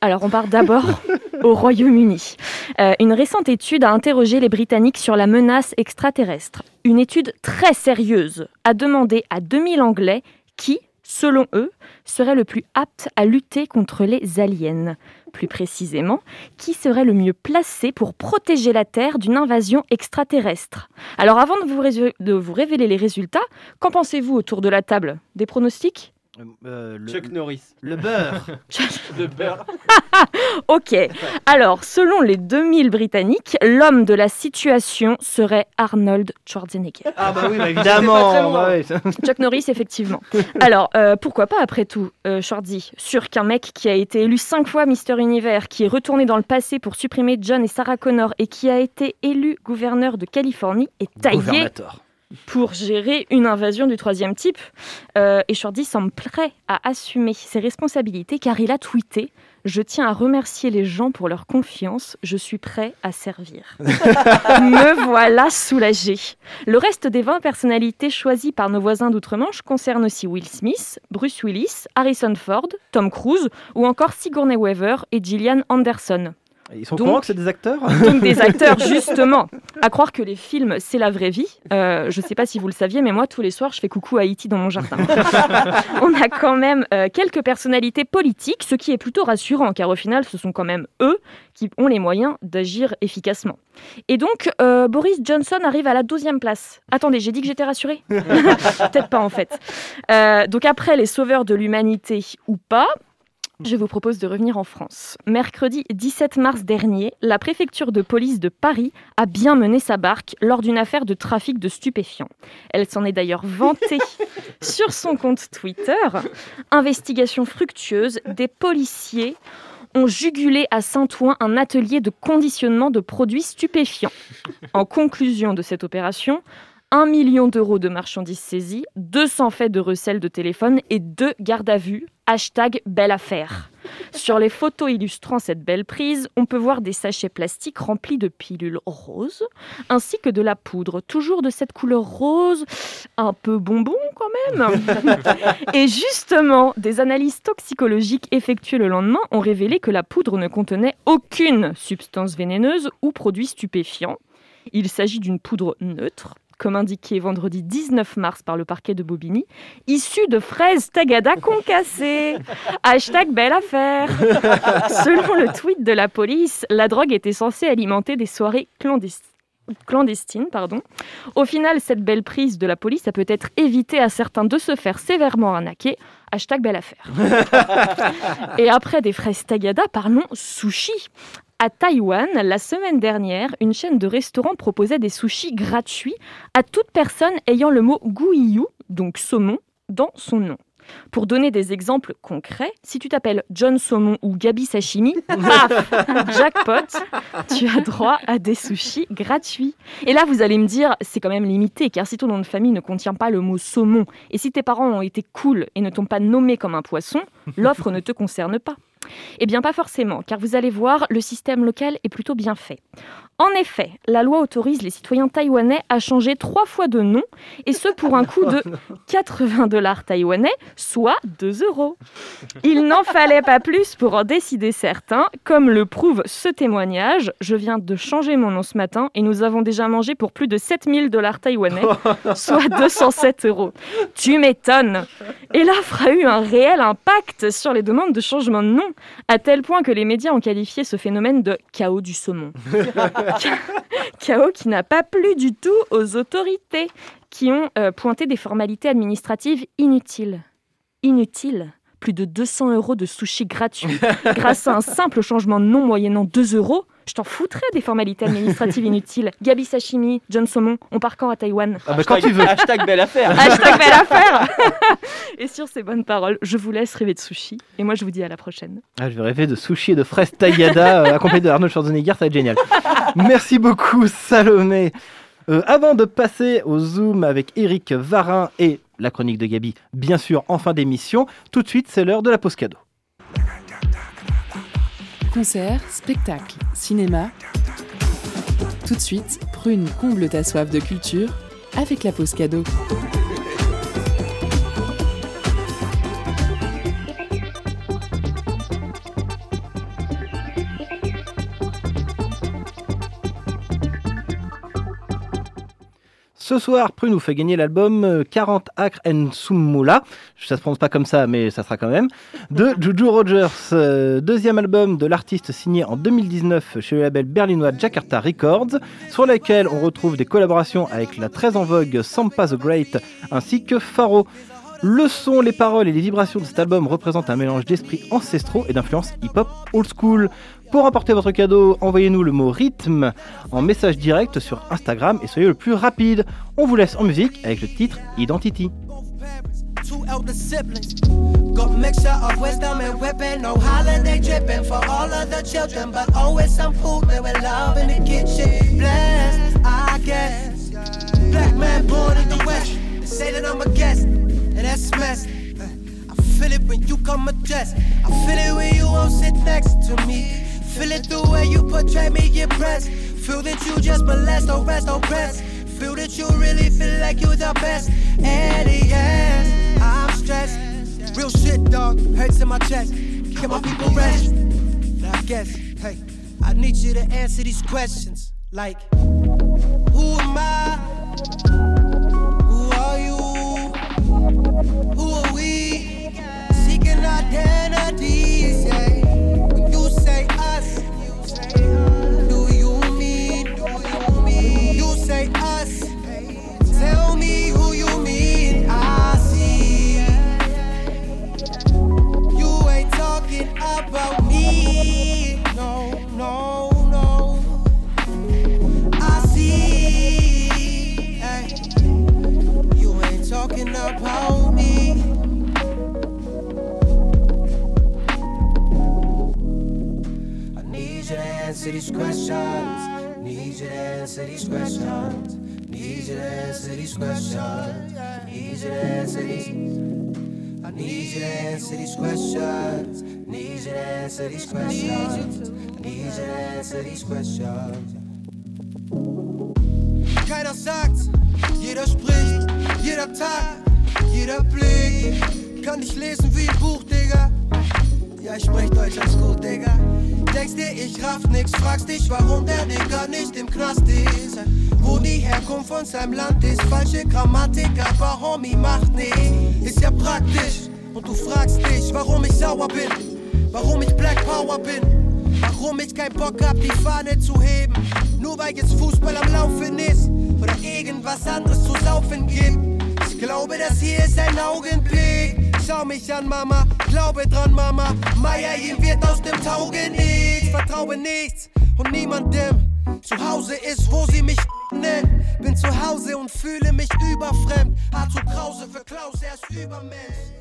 Alors, on part d'abord au Royaume-Uni. Euh, une récente étude a interrogé les Britanniques sur la menace extraterrestre. Une étude très sérieuse a demandé à 2000 Anglais qui, selon eux, serait le plus apte à lutter contre les aliens. Plus précisément, qui serait le mieux placé pour protéger la Terre d'une invasion extraterrestre? Alors avant de vous, révéler les résultats, qu'en pensez-vous autour de la table? Des pronostics? Chuck Norris. Le beurre. Le beurre. Ok. Alors, selon les 2000 Britanniques, l'homme de la situation serait Arnold Schwarzenegger. Ah bah oui, bah évidemment. bah ouais, ça- Chuck Norris, effectivement. Alors, euh, pourquoi pas après tout, euh, Schwarzy Sûr qu'un mec qui a été élu cinq fois Mister Univers, qui est retourné dans le passé pour supprimer John et Sarah Connor et qui a été élu gouverneur de Californie est taillé Gouvernateur. Pour gérer une invasion du troisième type. Euh, et Shorty semble prêt à assumer ses responsabilités car il a tweeté Je tiens à remercier les gens pour leur confiance, je suis prêt à servir. Me voilà soulagé. Le reste des 20 personnalités choisies par nos voisins d'outre-Manche concernent aussi Will Smith, Bruce Willis, Harrison Ford, Tom Cruise ou encore Sigourney Weaver et Gillian Anderson. Ils sont Donc- que c'est des acteurs Donc des acteurs, justement. À croire que les films, c'est la vraie vie. Euh, je ne sais pas si vous le saviez, mais moi, tous les soirs, je fais coucou à Haïti dans mon jardin. On a quand même euh, quelques personnalités politiques, ce qui est plutôt rassurant, car au final, ce sont quand même eux qui ont les moyens d'agir efficacement. Et donc, euh, Boris Johnson arrive à la 12e place. Attendez, j'ai dit que j'étais rassurée? Peut-être pas, en fait. Donc après les sauveurs de l'humanité ou pas, je vous propose de revenir en France. Mercredi 17 mars dernier, la préfecture de police de Paris a bien mené sa barque lors d'une affaire de trafic de stupéfiants. Elle s'en est d'ailleurs vantée sur son compte Twitter. Investigation fructueuse, des policiers ont jugulé à Saint-Ouen un atelier de conditionnement de produits stupéfiants. En conclusion de cette opération, 1 million d'euros de marchandises saisies, 200 faits de recel de téléphone et deux gardes à vue. Hashtag belle affaire. Sur les photos illustrant cette belle prise, on peut voir des sachets plastiques remplis de pilules roses, ainsi que de la poudre, toujours de cette couleur rose, un peu bonbon quand même. Et justement, des analyses toxicologiques effectuées le lendemain ont révélé que la poudre ne contenait aucune substance vénéneuse ou produit stupéfiant. Il s'agit d'une poudre neutre, comme indiqué vendredi 19 mars par le parquet de Bobigny, issu de fraises tagada concassées. Hashtag belle affaire. Selon le tweet de la police, la drogue était censée alimenter des soirées clandestines clandestine. Pardon. Au final, cette belle prise de la police a peut-être évité à certains de se faire sévèrement arnaquer. Hashtag belle affaire. Et après des fraises tagada, parlons sushi. À Taïwan, la semaine dernière, une chaîne de restaurants proposait des sushis gratuits à toute personne ayant le mot guiyu, donc saumon, dans son nom. Pour donner des exemples concrets, si tu t'appelles John Saumon ou Gabi Sashimi, paf, jackpot, tu as droit à des sushis gratuits. Et là, vous allez me dire, c'est quand même limité, car si ton nom de famille ne contient pas le mot saumon, et si tes parents ont été cool et ne t'ont pas nommé comme un poisson, l'offre ne te concerne pas. Eh bien, pas forcément, car vous allez voir, le système local est plutôt bien fait. En effet, la loi autorise les citoyens taïwanais à changer trois fois de nom, et ce pour un coût de 80 dollars taïwanais, soit 2 euros. Il n'en fallait pas plus pour en décider certains, comme le prouve ce témoignage. Je viens de changer mon nom ce matin, et nous avons déjà mangé pour plus de 7000 dollars taïwanais, soit 207 euros. Tu m'étonnes Et l'offre a eu un réel impact sur les demandes de changement de nom, à tel point que les médias ont qualifié ce phénomène de chaos du saumon. chaos qui n'a pas plu du tout aux autorités, qui ont euh, pointé des formalités administratives inutiles. Inutiles plus de 200 euros de sushi gratuits grâce à un simple changement de nom moyennant 2 euros. Je t'en foutrais des formalités administratives inutiles. Gabi Sashimi, John Saumon, on part quand à Taïwan Ah bah, quand tu veux. Hashtag belle affaire. Hashtag belle affaire Et sur ces bonnes paroles, je vous laisse rêver de sushi. Et moi, je vous dis à la prochaine. Ah, je vais rêver de sushi et de fraises taillada euh, accompagné de Arnold Schwarzenegger, ça va être génial. Merci beaucoup Salomé. Euh, avant de passer au Zoom avec Eric Varin et la chronique de Gabi, bien sûr en fin d'émission, tout de suite c'est l'heure de la pause cadeau. Concert, spectacle, cinéma. Tout de suite, Prune comble ta soif de culture avec la pause cadeau. Ce soir, Prune nous fait gagner l'album euh, 40 Acres en Summula, ça se prononce pas comme ça, mais ça sera quand même, de Juju Rogers, euh, deuxième album de l'artiste signé en 2019 chez le label berlinois Jakarta Records, sur lequel on retrouve des collaborations avec la très en vogue Sampa the Great ainsi que Faro. Le son, les paroles et les vibrations de cet album représentent un mélange d'esprits ancestraux et d'influences hip-hop old school. Pour emporter votre cadeau, envoyez-nous le mot rythme en message direct sur Instagram et soyez le plus rapide. On vous laisse en musique avec le titre Identity. I feel it when you come. I feel it when you sit next to me. Feel it the way you portray me, breast. Feel that you just molest, don't rest, don't. Feel that you really feel like you're the best. And yes, I'm stressed. Real shit, dog. Hurts in my chest. Can my people rest? I guess, hey, I need you to answer these questions. Like, who am I? Questions. Need you to answer these questions. Need you to answer these questions. Need you to answer these. I need you to answer these questions. Need you to answer these questions. Need you to answer these questions. Keiner sagt, jeder spricht, jeder Tag, jeder Blick. Kann ich lesen wie ein Buch, Digga. Ja, ich sprech Deutsch als gut, Digga. Denkst dir, ich raff nix, fragst dich, warum der Digga nicht im Knast ist. wo die Herkunft von seinem Land ist. Falsche Grammatik, aber Homie macht nicht. Ist ja praktisch. Und du fragst dich, warum ich sauer bin. Warum ich Black Power bin. Warum ich keinen Bock hab, die Fahne zu heben. Nur weil jetzt Fußball am Laufen ist. Oder irgendwas anderes zu saufen gibt. Ich glaube, das hier ist ein Augenblick. Schau mich an, Mama, glaube dran, Mama. Meier, ihm wird aus dem Tauge nichts. Vertraue nichts und niemandem. Zu Hause ist, wo sie mich nennen. Bin zu Hause und fühle mich überfremd. Hart zu Krause für Klaus, er ist Übermensch.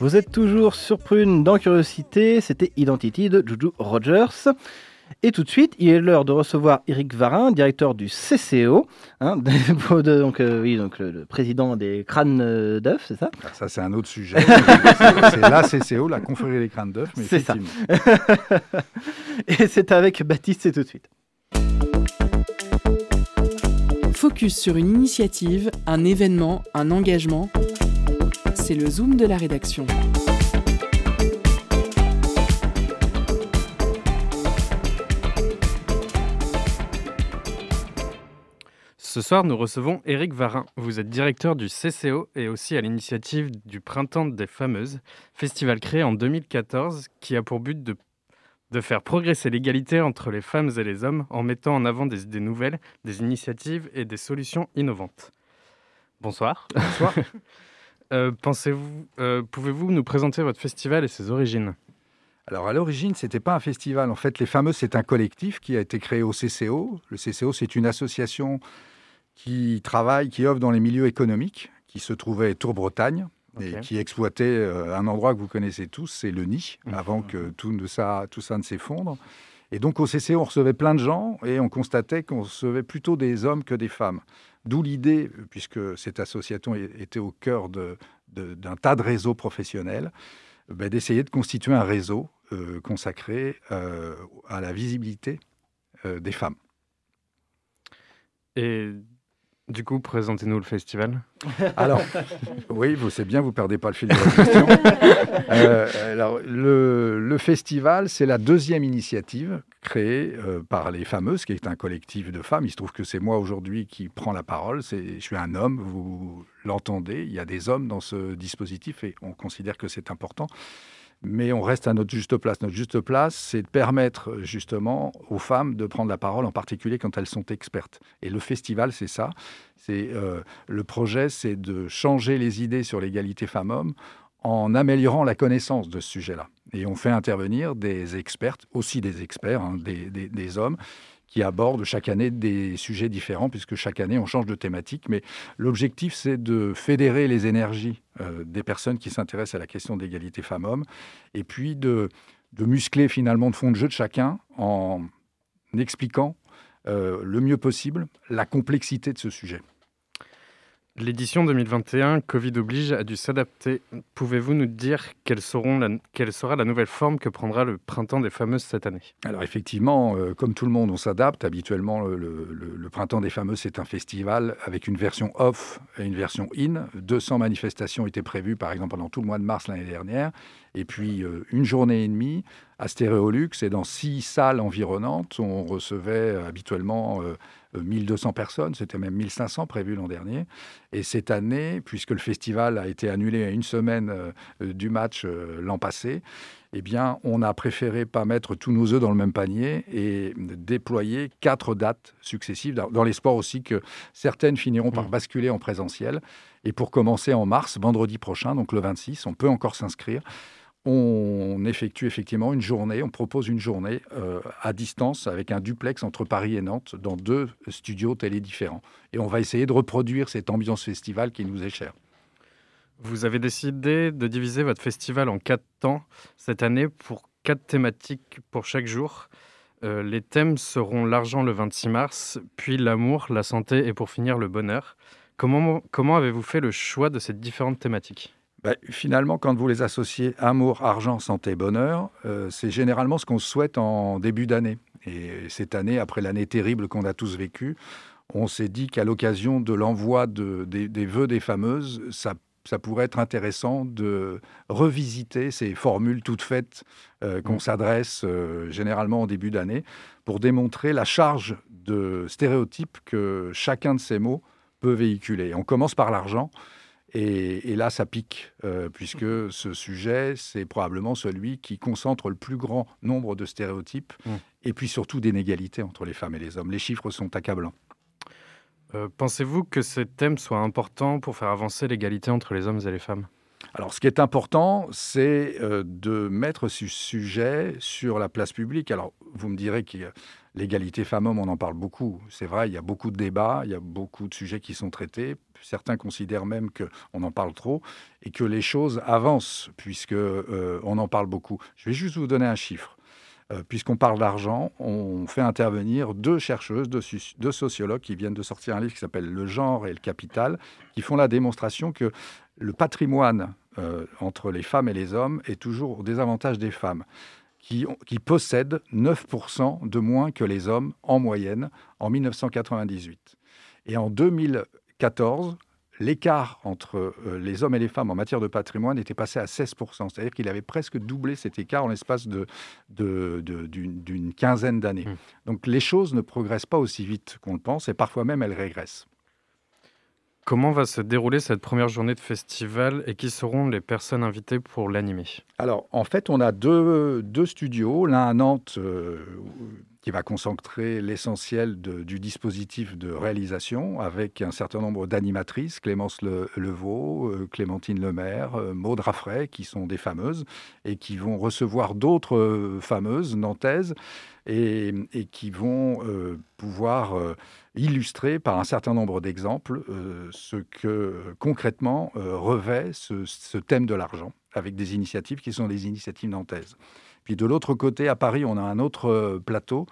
Vous êtes toujours sur Prune dans Curiosité, c'était Identity de Juju Rogers. Et tout de suite, il est l'heure de recevoir Eric Varin, directeur du CCO, hein, de- donc, euh, oui, donc le, le président des crânes euh, d'œufs, c'est ça? Ah, Ça, c'est un autre sujet. c'est la CCO, la confrérie des crânes d'œufs, mais C'est ça. Et c'est avec Baptiste, c'est tout de suite. Focus sur une initiative, un événement, un engagement. C'est le zoom de la rédaction. Ce soir, nous recevons Éric Varin. Vous êtes directeur du CCO et aussi à l'initiative du Printemps des Fameuses, festival créé en 2014 qui a pour but de, de faire progresser l'égalité entre les femmes et les hommes en mettant en avant des idées nouvelles, des initiatives et des solutions innovantes. Bonsoir. Bonsoir. Euh, pensez-vous, euh, pouvez-vous nous présenter votre festival et ses origines? Alors, à l'origine, ce n'était pas un festival. En fait, les fameux, c'est un collectif qui a été créé au CCO. Le CCO, c'est une association qui travaille, qui œuvre dans les milieux économiques, qui se trouvait à Tour-Bretagne et qui exploitait euh, un endroit que vous connaissez tous, c'est le Nid, Mhm. avant que tout, ne ça, tout ça ne s'effondre. Et donc, au CCO, on recevait plein de gens et on constatait qu'on recevait plutôt des hommes que des femmes. D'où l'idée, puisque cette association était au cœur de- de- d'un tas de réseaux professionnels, ben, d'essayer de constituer un réseau euh, consacré euh, à la visibilité euh, des femmes. Et du coup, présentez-nous le festival. Alors, oui, vous c'est bien, vous perdez pas le fil de la question. Euh, alors, le, le festival, c'est la deuxième initiative créée euh, par les fameuses, qui est un collectif de femmes. Il se trouve que c'est moi aujourd'hui qui prends la parole. C'est, je suis un homme, vous l'entendez. Il y a des hommes dans ce dispositif et on considère que c'est important. Mais on reste à notre juste place. Notre juste place, c'est de permettre justement aux femmes de prendre la parole, en particulier quand elles sont expertes. Et le festival, c'est ça. C'est euh, le projet, c'est de changer les idées sur l'égalité femmes-hommes en améliorant la connaissance de ce sujet-là. Et on fait intervenir des expertes, aussi des experts, hein, des, hommes, qui abordent chaque année des sujets différents, puisque chaque année on change de thématique. Mais l'objectif, c'est de fédérer les énergies euh, des personnes qui s'intéressent à la question d'égalité femmes-hommes, et puis de, de muscler finalement de fond de jeu de chacun en expliquant euh, le mieux possible la complexité de ce sujet. L'édition 2021, Covid oblige, a dû s'adapter. Pouvez-vous nous dire quelle, sera la nouvelle forme que prendra le printemps des fameuses cette année? Alors effectivement, euh, comme tout le monde, on s'adapte. Habituellement, le, le- Printemps des Fameux, c'est un festival avec une version off et une version in. 200 manifestations étaient prévues, par exemple, pendant tout le mois de mars l'année dernière. Et puis, euh, une journée et demie à Stéréolux et dans six salles environnantes. On recevait euh, habituellement euh, euh, 1200 personnes. C'était même 1500 prévus l'an dernier. Et cette année, puisque le festival a été annulé à une semaine du match l'an passé, eh bien, on a préféré pas mettre tous nos œufs dans le même panier et déployer quatre dates successives, dans, dans l'espoir aussi que certaines finiront par basculer en présentiel. Et pour commencer en mars, vendredi prochain, donc le 26, on peut encore s'inscrire. On effectue effectivement une journée, on propose une journée euh, à distance avec un duplex entre Paris et Nantes dans deux studios télé différents. Et on va essayer de reproduire cette ambiance festival qui nous est chère. Vous avez décidé de diviser votre festival en quatre temps cette année pour quatre thématiques pour chaque jour. Euh, les thèmes seront l'argent le 26 mars, puis l'amour, la santé et pour finir le bonheur. Comment, comment avez-vous fait le choix de ces différentes thématiques? Ben, finalement, quand vous les associez amour, argent, santé, bonheur, euh, c'est généralement ce qu'on souhaite en début d'année. Et cette année, après l'année terrible qu'on a tous vécue, on s'est dit qu'à l'occasion de l'envoi de- des, des vœux des fameuses, ça ça pourrait être intéressant de revisiter ces formules toutes faites euh, qu'on s'adresse euh, généralement en début d'année pour démontrer la charge de stéréotypes que chacun de ces mots peut véhiculer. On commence par l'argent. Et, et là, ça pique, euh, puisque ce sujet, c'est probablement celui qui concentre le plus grand nombre de stéréotypes Mm. et puis surtout d'inégalités entre les femmes et les hommes. Les chiffres sont accablants. Euh, Pensez-vous que ce thème soit important pour faire avancer l'égalité entre les hommes et les femmes? Alors, ce qui est important, c'est euh, de mettre ce sujet sur la place publique. Alors, vous me direz que l'égalité femmes-hommes, on en parle beaucoup. C'est vrai, il y a beaucoup de débats, il y a beaucoup de sujets qui sont traités. Certains considèrent même qu'on en parle trop et que les choses avancent puisque euh, on en parle beaucoup. Je vais juste vous donner un chiffre. Euh, Puisqu'on parle d'argent, on fait intervenir deux chercheuses, deux, deux sociologues qui viennent de sortir un livre qui s'appelle Le genre et le capital, qui font la démonstration que le patrimoine euh, entre les femmes et les hommes est toujours au désavantage des femmes, qui, ont- qui possèdent 9% de moins que les hommes en moyenne en 1998. Et en 2014, l'écart entre euh, les hommes et les femmes en matière de patrimoine était passé à 16%. C'est-à-dire qu'il avait presque doublé cet écart en l'espace de, de- de- d'une, d'une quinzaine d'années. Donc les choses ne progressent pas aussi vite qu'on le pense et parfois même elles régressent. Comment va se dérouler cette première journée de festival et qui seront les personnes invitées pour l'animer? Alors, en fait, on a deux, studios, l'un à Nantes euh, qui va concentrer l'essentiel du dispositif de réalisation avec un certain nombre d'animatrices, Clémence Le- Levaux, euh, Clémentine Lemaire, euh, Maud Raffray, qui sont des fameuses et qui vont recevoir d'autres euh, fameuses nantaises et, qui vont pouvoir illustrer par un certain nombre d'exemples euh, ce que euh, concrètement euh, revêt ce, ce thème de l'argent, avec des initiatives qui sont des initiatives nantaises. Puis de l'autre côté, à Paris, on a un autre plateau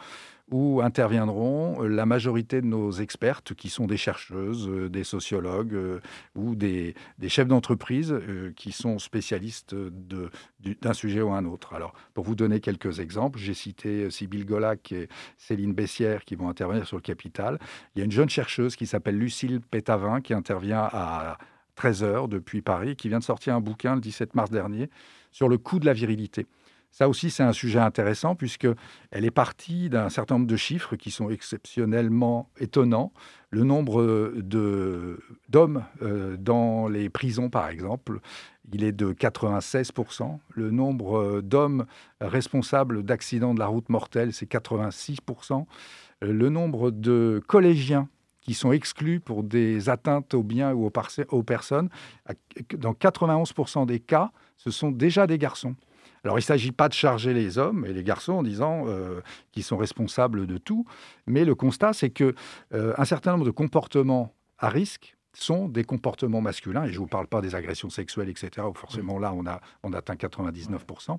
où interviendront euh, la majorité de nos expertes, qui sont des chercheuses, euh, des sociologues euh, ou des, chefs d'entreprise qui sont spécialistes d'un sujet ou un autre. Alors, pour vous donner quelques exemples, j'ai cité Sybille Golac et Céline Bessière qui vont intervenir sur le capital. Il y a une jeune chercheuse qui s'appelle Lucille Pétavin qui intervient à 13h depuis Paris, qui vient de sortir un bouquin le 17 mars dernier sur le coût de la virilité. Ça aussi, c'est un sujet intéressant puisque elle est partie d'un certain nombre de chiffres qui sont exceptionnellement étonnants. Le nombre d'hommes euh, dans les prisons, par exemple, il est de 96%. Le nombre euh, d'hommes responsables d'accidents de la route mortelle, c'est 86%. Euh, Le nombre de collégiens qui sont exclus pour des atteintes aux biens ou aux, personnes, dans 91% des cas, ce sont déjà des garçons. Alors, il ne s'agit pas de charger les hommes et les garçons en disant euh, qu'ils sont responsables de tout, mais le constat, c'est que euh, un certain nombre de comportements à risque sont des comportements masculins, et je ne vous parle pas des agressions sexuelles, etc., où forcément là, on, a, on atteint 99%.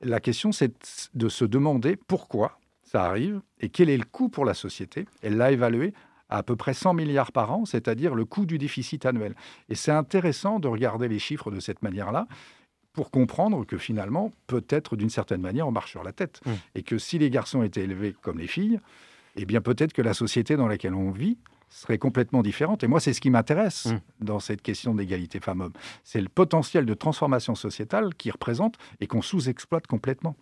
La question, c'est de se demander pourquoi ça arrive et quel est le coût pour la société. Elle l'a évalué à à peu près 100 milliards par an, c'est-à-dire le coût du déficit annuel. Et c'est intéressant de regarder les chiffres de cette manière-là pour comprendre que finalement, peut-être d'une certaine manière, on marche sur la tête. Mmh. Et que si les garçons étaient élevés comme les filles, eh bien peut-être que la société dans laquelle on vit serait complètement différente. Et moi, c'est ce qui m'intéresse Mmh. dans cette question d'égalité femmes-hommes. C'est le potentiel de transformation sociétale qui représente et qu'on sous-exploite complètement.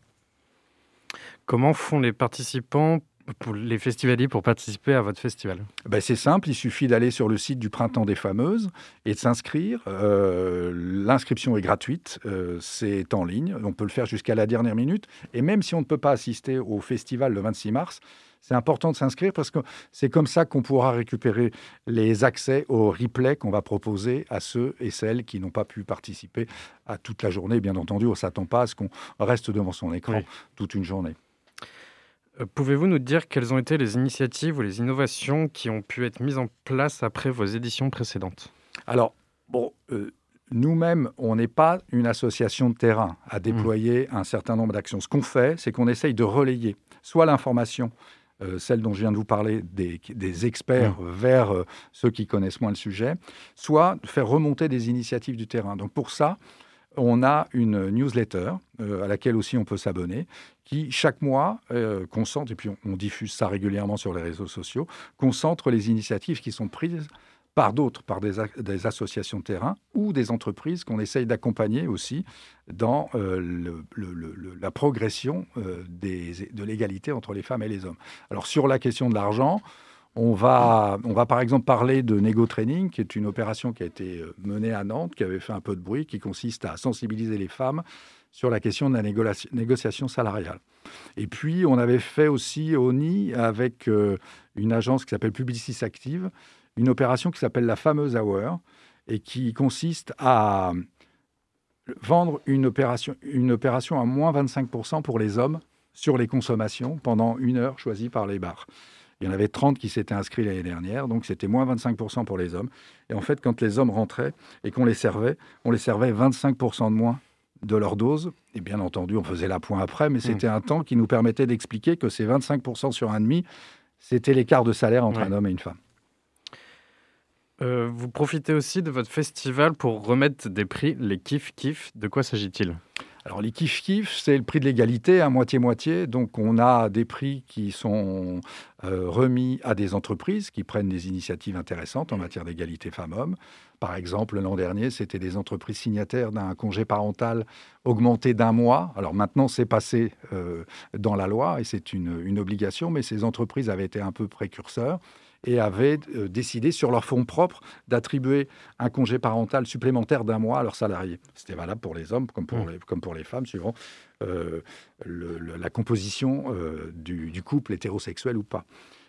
Comment font les participants, pour les festivaliers, pour participer à votre festival Ben, c'est simple, il suffit d'aller sur le site du Printemps des Fameuses et de s'inscrire. Euh, L'inscription est gratuite, euh, c'est en ligne, on peut le faire jusqu'à la dernière minute. Et même si on ne peut pas assister au festival le 26 mars, c'est important de s'inscrire parce que c'est comme ça qu'on pourra récupérer les accès au replay qu'on va proposer à ceux et celles qui n'ont pas pu participer à toute la journée. Bien entendu, on ne s'attend pas à ce qu'on reste devant son écran Oui. toute une journée. Euh, Pouvez-vous nous dire quelles ont été les initiatives ou les innovations qui ont pu être mises en place après vos éditions précédentes? Alors, bon, euh, nous-mêmes, on n'est pas une association de terrain à déployer un certain nombre d'actions. Ce qu'on fait, c'est qu'on essaye de relayer soit l'information, euh, celle dont je viens de vous parler, des, des experts vers euh, ceux qui connaissent moins le sujet, soit de faire remonter des initiatives du terrain. Donc pour ça, on a une newsletter euh, à laquelle aussi on peut s'abonner, qui chaque mois euh, concentre, et puis on, diffuse ça régulièrement sur les réseaux sociaux, concentre les initiatives qui sont prises par d'autres, par des, associations de terrain ou des entreprises qu'on essaye d'accompagner aussi dans euh, la progression euh, de l'égalité entre les femmes et les hommes. Alors sur la question de l'argent, on va, on va par exemple parler de Nego Training, qui est une opération qui a été euh, menée à Nantes, qui avait fait un peu de bruit, qui consiste à sensibiliser les femmes sur la question de la négocia- négociation salariale. Et puis, on avait fait aussi au NI avec euh, une agence qui s'appelle Publicis Active, une opération qui s'appelle la fameuse Hour, et qui consiste à vendre une opération, une opération à moins 25% pour les hommes sur les consommations pendant une heure choisie par les bars. Il y en avait 30 qui s'étaient inscrits l'année dernière, donc c'était moins 25% pour les hommes. Et en fait, quand les hommes rentraient et qu'on les servait, on les servait 25% de moins de leur dose. Et bien entendu, on faisait la point après, mais c'était un temps qui nous permettait d'expliquer que ces 25% sur un demi, c'était l'écart de salaire entre Ouais. un homme et une femme. Euh, vous profitez aussi de votre festival pour remettre des prix, les kiff kiff. De quoi s'agit-il? Alors les kiff kiff, c'est le prix de l'égalité à moitié-moitié. Donc on a des prix qui sont euh, remis à des entreprises qui prennent des initiatives intéressantes en matière d'égalité femmes-hommes. Par exemple, l'an dernier, c'était des entreprises signataires d'un congé parental augmenté d'un mois. Alors maintenant, c'est passé euh, dans la loi et c'est une, une obligation, mais ces entreprises avaient été un peu précurseurs et avaient euh, décidé sur leur fonds propres d'attribuer un congé parental supplémentaire d'un mois à leurs salariés. C'était valable pour les hommes comme pour, les, comme pour les femmes, suivant euh, le- le- la composition euh, du, du couple hétérosexuel ou pas.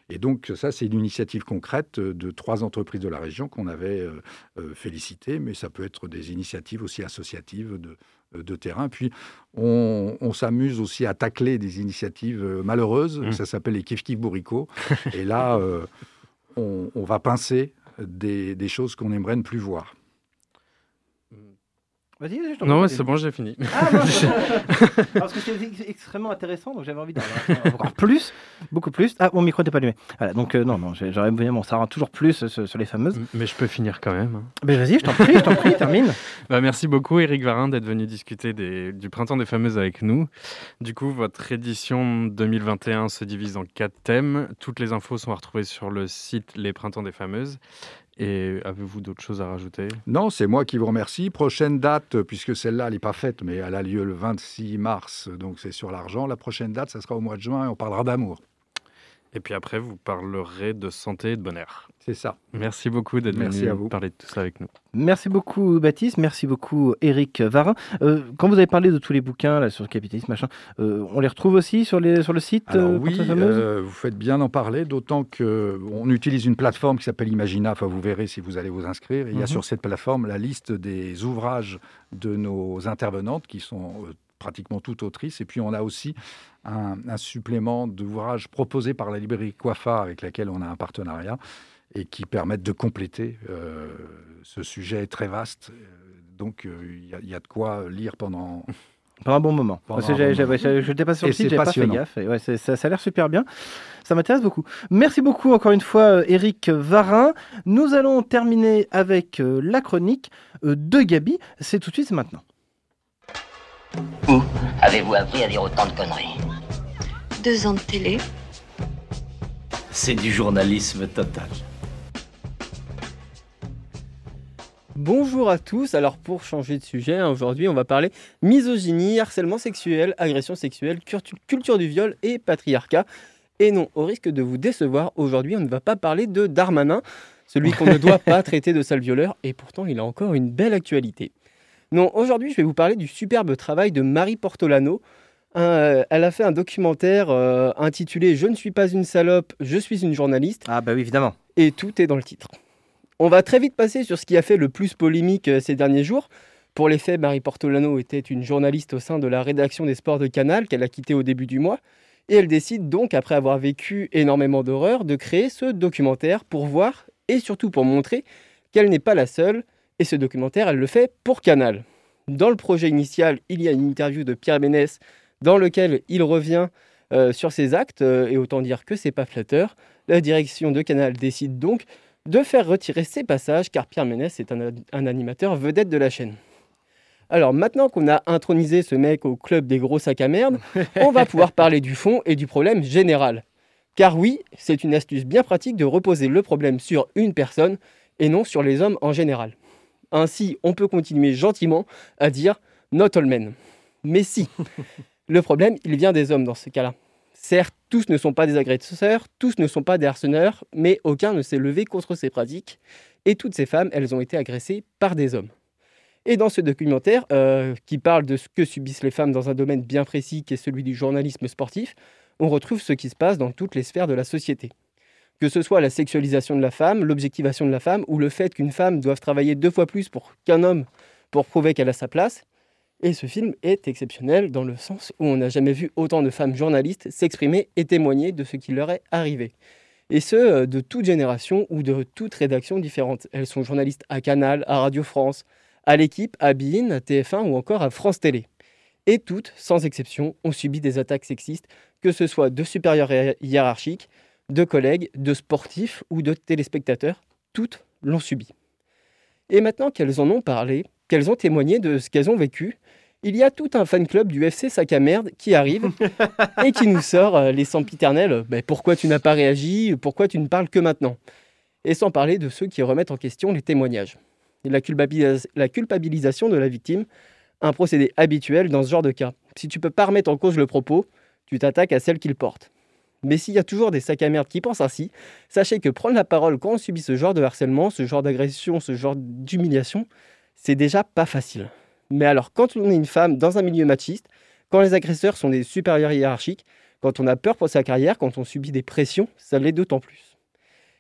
Et donc ça, c'est une initiative concrète de trois entreprises de la région qu'on avait euh, félicitées, mais ça peut être des initiatives aussi associatives de, de terrain. Puis on, on s'amuse aussi à tacler des initiatives malheureuses, ça s'appelle les kiff kiff bourricots. Et là, on, va pincer des, des choses qu'on aimerait ne plus voir. Vas-y, vas-y, je t'en Non, c'est bon, j'ai fini. Ah, non, parce que c'est ex- extrêmement intéressant, donc j'avais envie d'en avoir encore plus, beaucoup plus. Ah, mon micro n'était pas allumé. Voilà, donc euh, non, non, j'aurais bien m'en savoir toujours plus euh, sur, sur les fameuses. Mais je peux finir quand même. hein. Ben vas-y, je t'en prie, je t'en prie, termine. Bah, merci beaucoup, Eric Varin, d'être venu discuter des- du Printemps des Fameuses avec nous. Du coup, votre édition 2021 se divise en quatre thèmes. Toutes les infos sont à retrouver sur le site Les Printemps des Fameuses. Et avez-vous d'autres choses à rajouter? Non, c'est moi qui vous remercie. Prochaine date, puisque celle-là, elle n'est pas faite, mais elle a lieu le 26 mars, donc c'est sur l'argent. La prochaine date, ça sera au mois de juin et on parlera d'amour. Et puis après, vous parlerez de santé et de bonheur. C'est ça. Merci beaucoup d'être Merci venu à vous. parler de tout ça avec nous. Merci beaucoup Baptiste, merci beaucoup Eric Varin. Euh, quand vous avez parlé de tous les bouquins là, sur le capitalisme, machin, euh, on les retrouve aussi sur, les, sur le site Alors euh, oui, euh, vous faites bien d'en parler, d'autant qu'on utilise une plateforme qui s'appelle Imagina, enfin vous verrez si vous allez vous inscrire. Il y a Mhm. sur cette plateforme la liste des ouvrages de nos intervenantes qui sont euh, pratiquement toutes autrices. Et puis on a aussi un, un supplément d'ouvrages proposés par la librairie Coiffa avec laquelle on a un partenariat et qui permettent de compléter. euh, ce sujet très vaste, euh, donc euh, il y a- il y, a de quoi lire pendant... Pendant un bon moment. Parce que. Je n'étais pas sur le site, j'avais pas fait gaffe. Et ouais, ça, ça a l'air super bien. Ça m'intéresse beaucoup. Merci beaucoup encore une fois, euh, Eric Varin. Nous allons terminer avec euh, la chronique euh, de Gabi. C'est tout de suite, maintenant. Où avez-vous appris à dire autant de conneries Deux ans de télé. C'est du journalisme total. Bonjour à tous, alors pour changer de sujet, hein, aujourd'hui on va parler misogynie, harcèlement sexuel, agression sexuelle, cultu- culture du viol et patriarcat. Et non, au risque de vous décevoir, aujourd'hui on ne va pas parler de Darmanin, celui qu'on ne doit pas traiter de sale violeur, et pourtant il a encore une belle actualité. Non, aujourd'hui je vais vous parler du superbe travail de Marie Portolano. Euh, elle a fait un documentaire euh, intitulé Je ne suis pas une salope, je suis une journaliste. Ah bah oui, évidemment. Et tout est dans le titre. On va très vite passer sur ce qui a fait le plus polémique euh, ces derniers jours. Pour les faits, Marie Portolano était une journaliste au sein de la rédaction des sports de Canal qu'elle a quitté au début du mois. Et elle décide donc, après avoir vécu énormément d'horreur, de créer ce documentaire pour voir et surtout pour montrer qu'elle n'est pas la seule. Et ce documentaire, elle le fait pour Canal. Dans le projet initial, il y a une interview de Pierre Ménès dans lequel il revient euh, sur ses actes, euh, et autant dire que c'est pas flatteur. La direction de Canal décide donc de faire retirer ces passages, car Pierre Ménès est un, un animateur vedette de la chaîne. Alors maintenant qu'on a intronisé ce mec au club des gros sacs à merde, on va pouvoir parler du fond et du problème général. Car oui, c'est une astuce bien pratique de reposer le problème sur une personne et non sur les hommes en général. Ainsi, on peut continuer gentiment à dire not all men. Mais si, le problème, il vient des hommes dans ce cas-là. Certes, tous ne sont pas des agresseurs, tous ne sont pas des harceleurs, mais aucun ne s'est levé contre ces pratiques. Et toutes ces femmes, elles ont été agressées par des hommes. Et dans ce documentaire, euh, qui parle de ce que subissent les femmes dans un domaine bien précis, qui est celui du journalisme sportif, on retrouve ce qui se passe dans toutes les sphères de la société. Que ce soit la sexualisation de la femme, l'objectivation de la femme, ou le fait qu'une femme doive travailler deux fois plus qu'un homme pour prouver qu'elle a sa place. Et ce film est exceptionnel dans le sens où on n'a jamais vu autant de femmes journalistes s'exprimer et témoigner de ce qui leur est arrivé. Et ce, euh, de toute génération ou de toute rédaction différente. Elles sont journalistes à Canal, à Radio France, à l'équipe, à Bein, à TF1 ou encore à France Télé. Et toutes, sans exception, ont subi des attaques sexistes, que ce soit de supérieurs hi- hiérarchiques, de collègues, de sportifs ou de téléspectateurs. Toutes l'ont subi. Et maintenant qu'elles en ont parlé, qu'elles ont témoigné de ce qu'elles ont vécu, il y a tout un fan club du FC Sac à Merde qui arrive et qui nous sort euh, les sempiternels Ben, pourquoi tu n'as pas réagi? Pourquoi tu ne parles que maintenant? Et sans parler de ceux qui remettent en question les témoignages. La, culpabilis- la culpabilisation de la victime, un procédé habituel dans ce genre de cas. Si tu peux pas remettre en cause le propos, tu t'attaques à celle qu'il porte. Mais s'il y a toujours des sacs à merde qui pensent ainsi, sachez que prendre la parole quand on subit ce genre de harcèlement, ce genre d'agression, ce genre d'humiliation, c'est déjà pas facile. Mais alors, quand on est une femme dans un milieu machiste, quand les agresseurs sont des supérieurs hiérarchiques, quand on a peur pour sa carrière, quand on subit des pressions, ça l'est d'autant plus.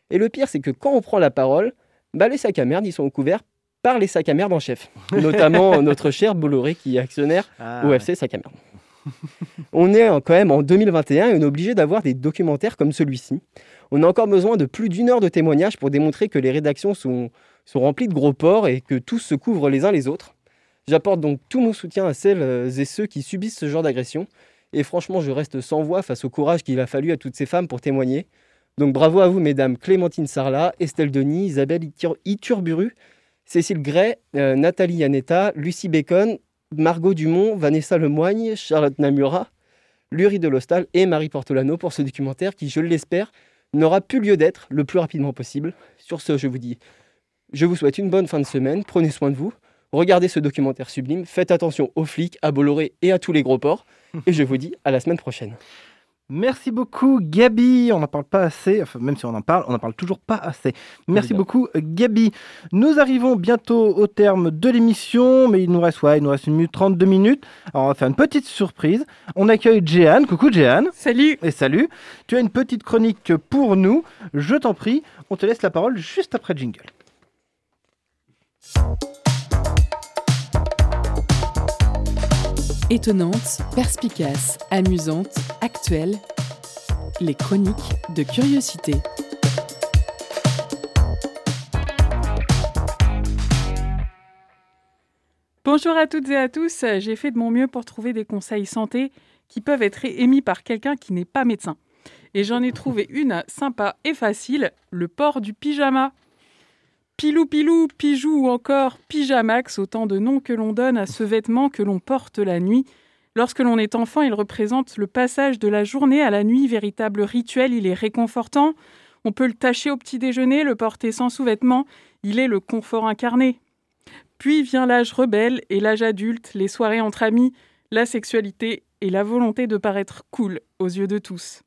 Et le pire, c'est que quand on prend la parole, bah, les sacs à merde, ils sont couverts par les sacs à merde en chef. Notamment notre cher Bolloré qui est actionnaire Ah, au. FC Sac à merde. On est quand même en 2021 et on est obligé d'avoir des documentaires comme celui-ci. On a encore besoin de plus d'une heure de témoignages pour démontrer que les rédactions sont, sont remplies de gros porcs et que tous se couvrent les uns les autres. J'apporte donc tout mon soutien à celles euh, et ceux qui subissent ce genre d'agression. Et franchement, je reste sans voix face au courage qu'il a fallu à toutes ces femmes pour témoigner. Donc bravo à vous, mesdames Clémentine Sarlat, Estelle Denis, Isabelle Itur- Iturburu, Cécile Gray, euh, Nathalie Yanetta, Lucie Bacon, Margot Dumont, Vanessa Lemoigne, Charlotte Namura, Lurie Delostal et Marie Portolano pour ce documentaire qui, je l'espère, n'aura plus lieu d'être le plus rapidement possible. Sur ce, je vous dis, je vous souhaite une bonne fin de semaine, prenez soin de vous, regardez ce documentaire sublime, faites attention aux flics, à Bolloré et à tous les gros porcs, et je vous dis à la semaine prochaine. Merci beaucoup Gabi, on n'en parle pas assez, enfin même si on en parle, on n'en parle toujours pas assez. Merci beaucoup Gabi. Nous arrivons bientôt au terme de l'émission, mais il nous reste, ouais, il nous reste une minute 32 minutes. Alors on va faire une petite surprise. On accueille Jeanne. Coucou Jeanne. Salut. Et salut. Tu as une petite chronique pour nous. Je t'en prie, on te laisse la parole juste après le jingle. Étonnante, perspicace, amusante, actuelle. Les chroniques de curiosité. Bonjour à toutes et à tous, j'ai fait de mon mieux pour trouver des conseils santé qui peuvent être émis par quelqu'un qui n'est pas médecin. Et j'en ai trouvé une sympa et facile, le port du pyjama. Pilou pilou, pijou ou encore pyjamax, autant de noms que l'on donne à ce vêtement que l'on porte la nuit. Lorsque l'on est enfant, il représente le passage de la journée à la nuit, véritable rituel, il est réconfortant. On peut le tâcher au petit déjeuner, le porter sans sous-vêtements, il est le confort incarné. Puis vient l'âge rebelle et l'âge adulte, les soirées entre amis, la sexualité et la volonté de paraître cool aux yeux de tous.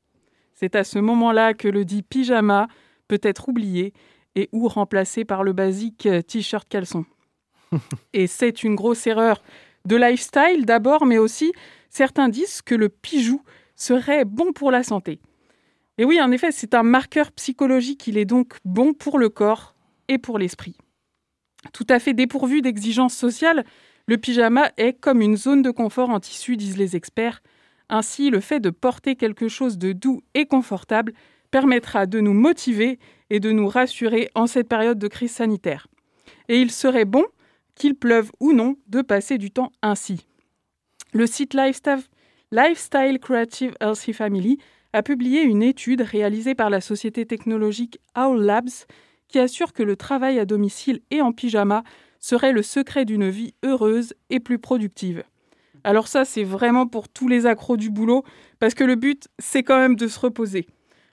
C'est à ce moment-là que le dit pyjama peut être oublié et ou remplacé par le basique euh, t-shirt caleçon. et c'est une grosse erreur de lifestyle d'abord, mais aussi certains disent que le pijou serait bon pour la santé. Et oui, en effet, c'est un marqueur psychologique, il est donc bon pour le corps et pour l'esprit. Tout à fait dépourvu d'exigences sociales, le pyjama est comme une zone de confort en tissu, disent les experts. Ainsi, le fait de porter quelque chose de doux et confortable permettra de nous motiver et de nous rassurer en cette période de crise sanitaire. Et il serait bon, qu'il pleuve ou non, de passer du temps ainsi. Le site Lifestyle, Lifestyle Creative Healthy Family a publié une étude réalisée par la société technologique Owl Labs qui assure que le travail à domicile et en pyjama serait le secret d'une vie heureuse et plus productive. Alors ça, c'est vraiment pour tous les accros du boulot, parce que le but, c'est quand même de se reposer.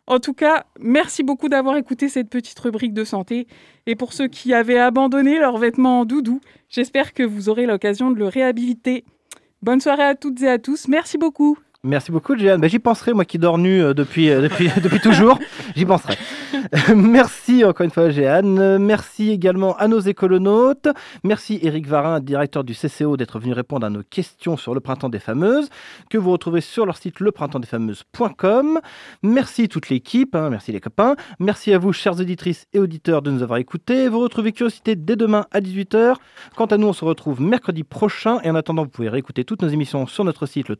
En tout cas, merci beaucoup d'avoir écouté cette petite rubrique de santé. Et pour ceux qui avaient abandonné leurs vêtements en doudou, j'espère que vous aurez l'occasion de le réhabiliter. Bonne soirée à toutes et à tous. Merci beaucoup. Merci beaucoup, Jeanne. Bah, J'y penserai, moi qui dors nu euh, depuis, euh, depuis, depuis toujours. J'y penserai. Merci encore une fois, Jeanne. Euh, Merci également à nos écolonautes. Merci Éric Varin, directeur du CCO, d'être venu répondre à nos questions sur le printemps des fameuses, que vous retrouvez sur leur site leprintemps-des-fameuses.com. Merci toute l'équipe, hein, merci les copains. Merci à vous, chères auditrices et auditeurs, de nous avoir écoutés. Vous retrouvez Curiosité dès demain à 18h. Quant à nous, on se retrouve mercredi prochain. Et en attendant, vous pouvez réécouter toutes nos émissions sur notre site, le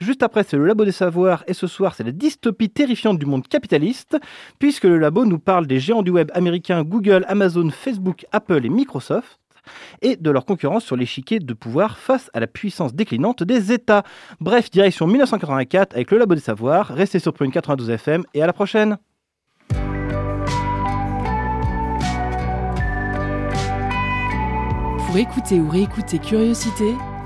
Juste après, c'est le Labo des Savoirs. Et ce soir, c'est la dystopie terrifiante du monde capitaliste, puisque le labo nous parle des géants du web américains Google, Amazon, Facebook, Apple et Microsoft et de leur concurrence sur l'échiquier de pouvoir face à la puissance déclinante des États. Bref, direction 1984 avec le Labo des Savoirs. Restez sur Prune 92 FM et à la prochaine. Pour écouter ou réécouter Curiosité,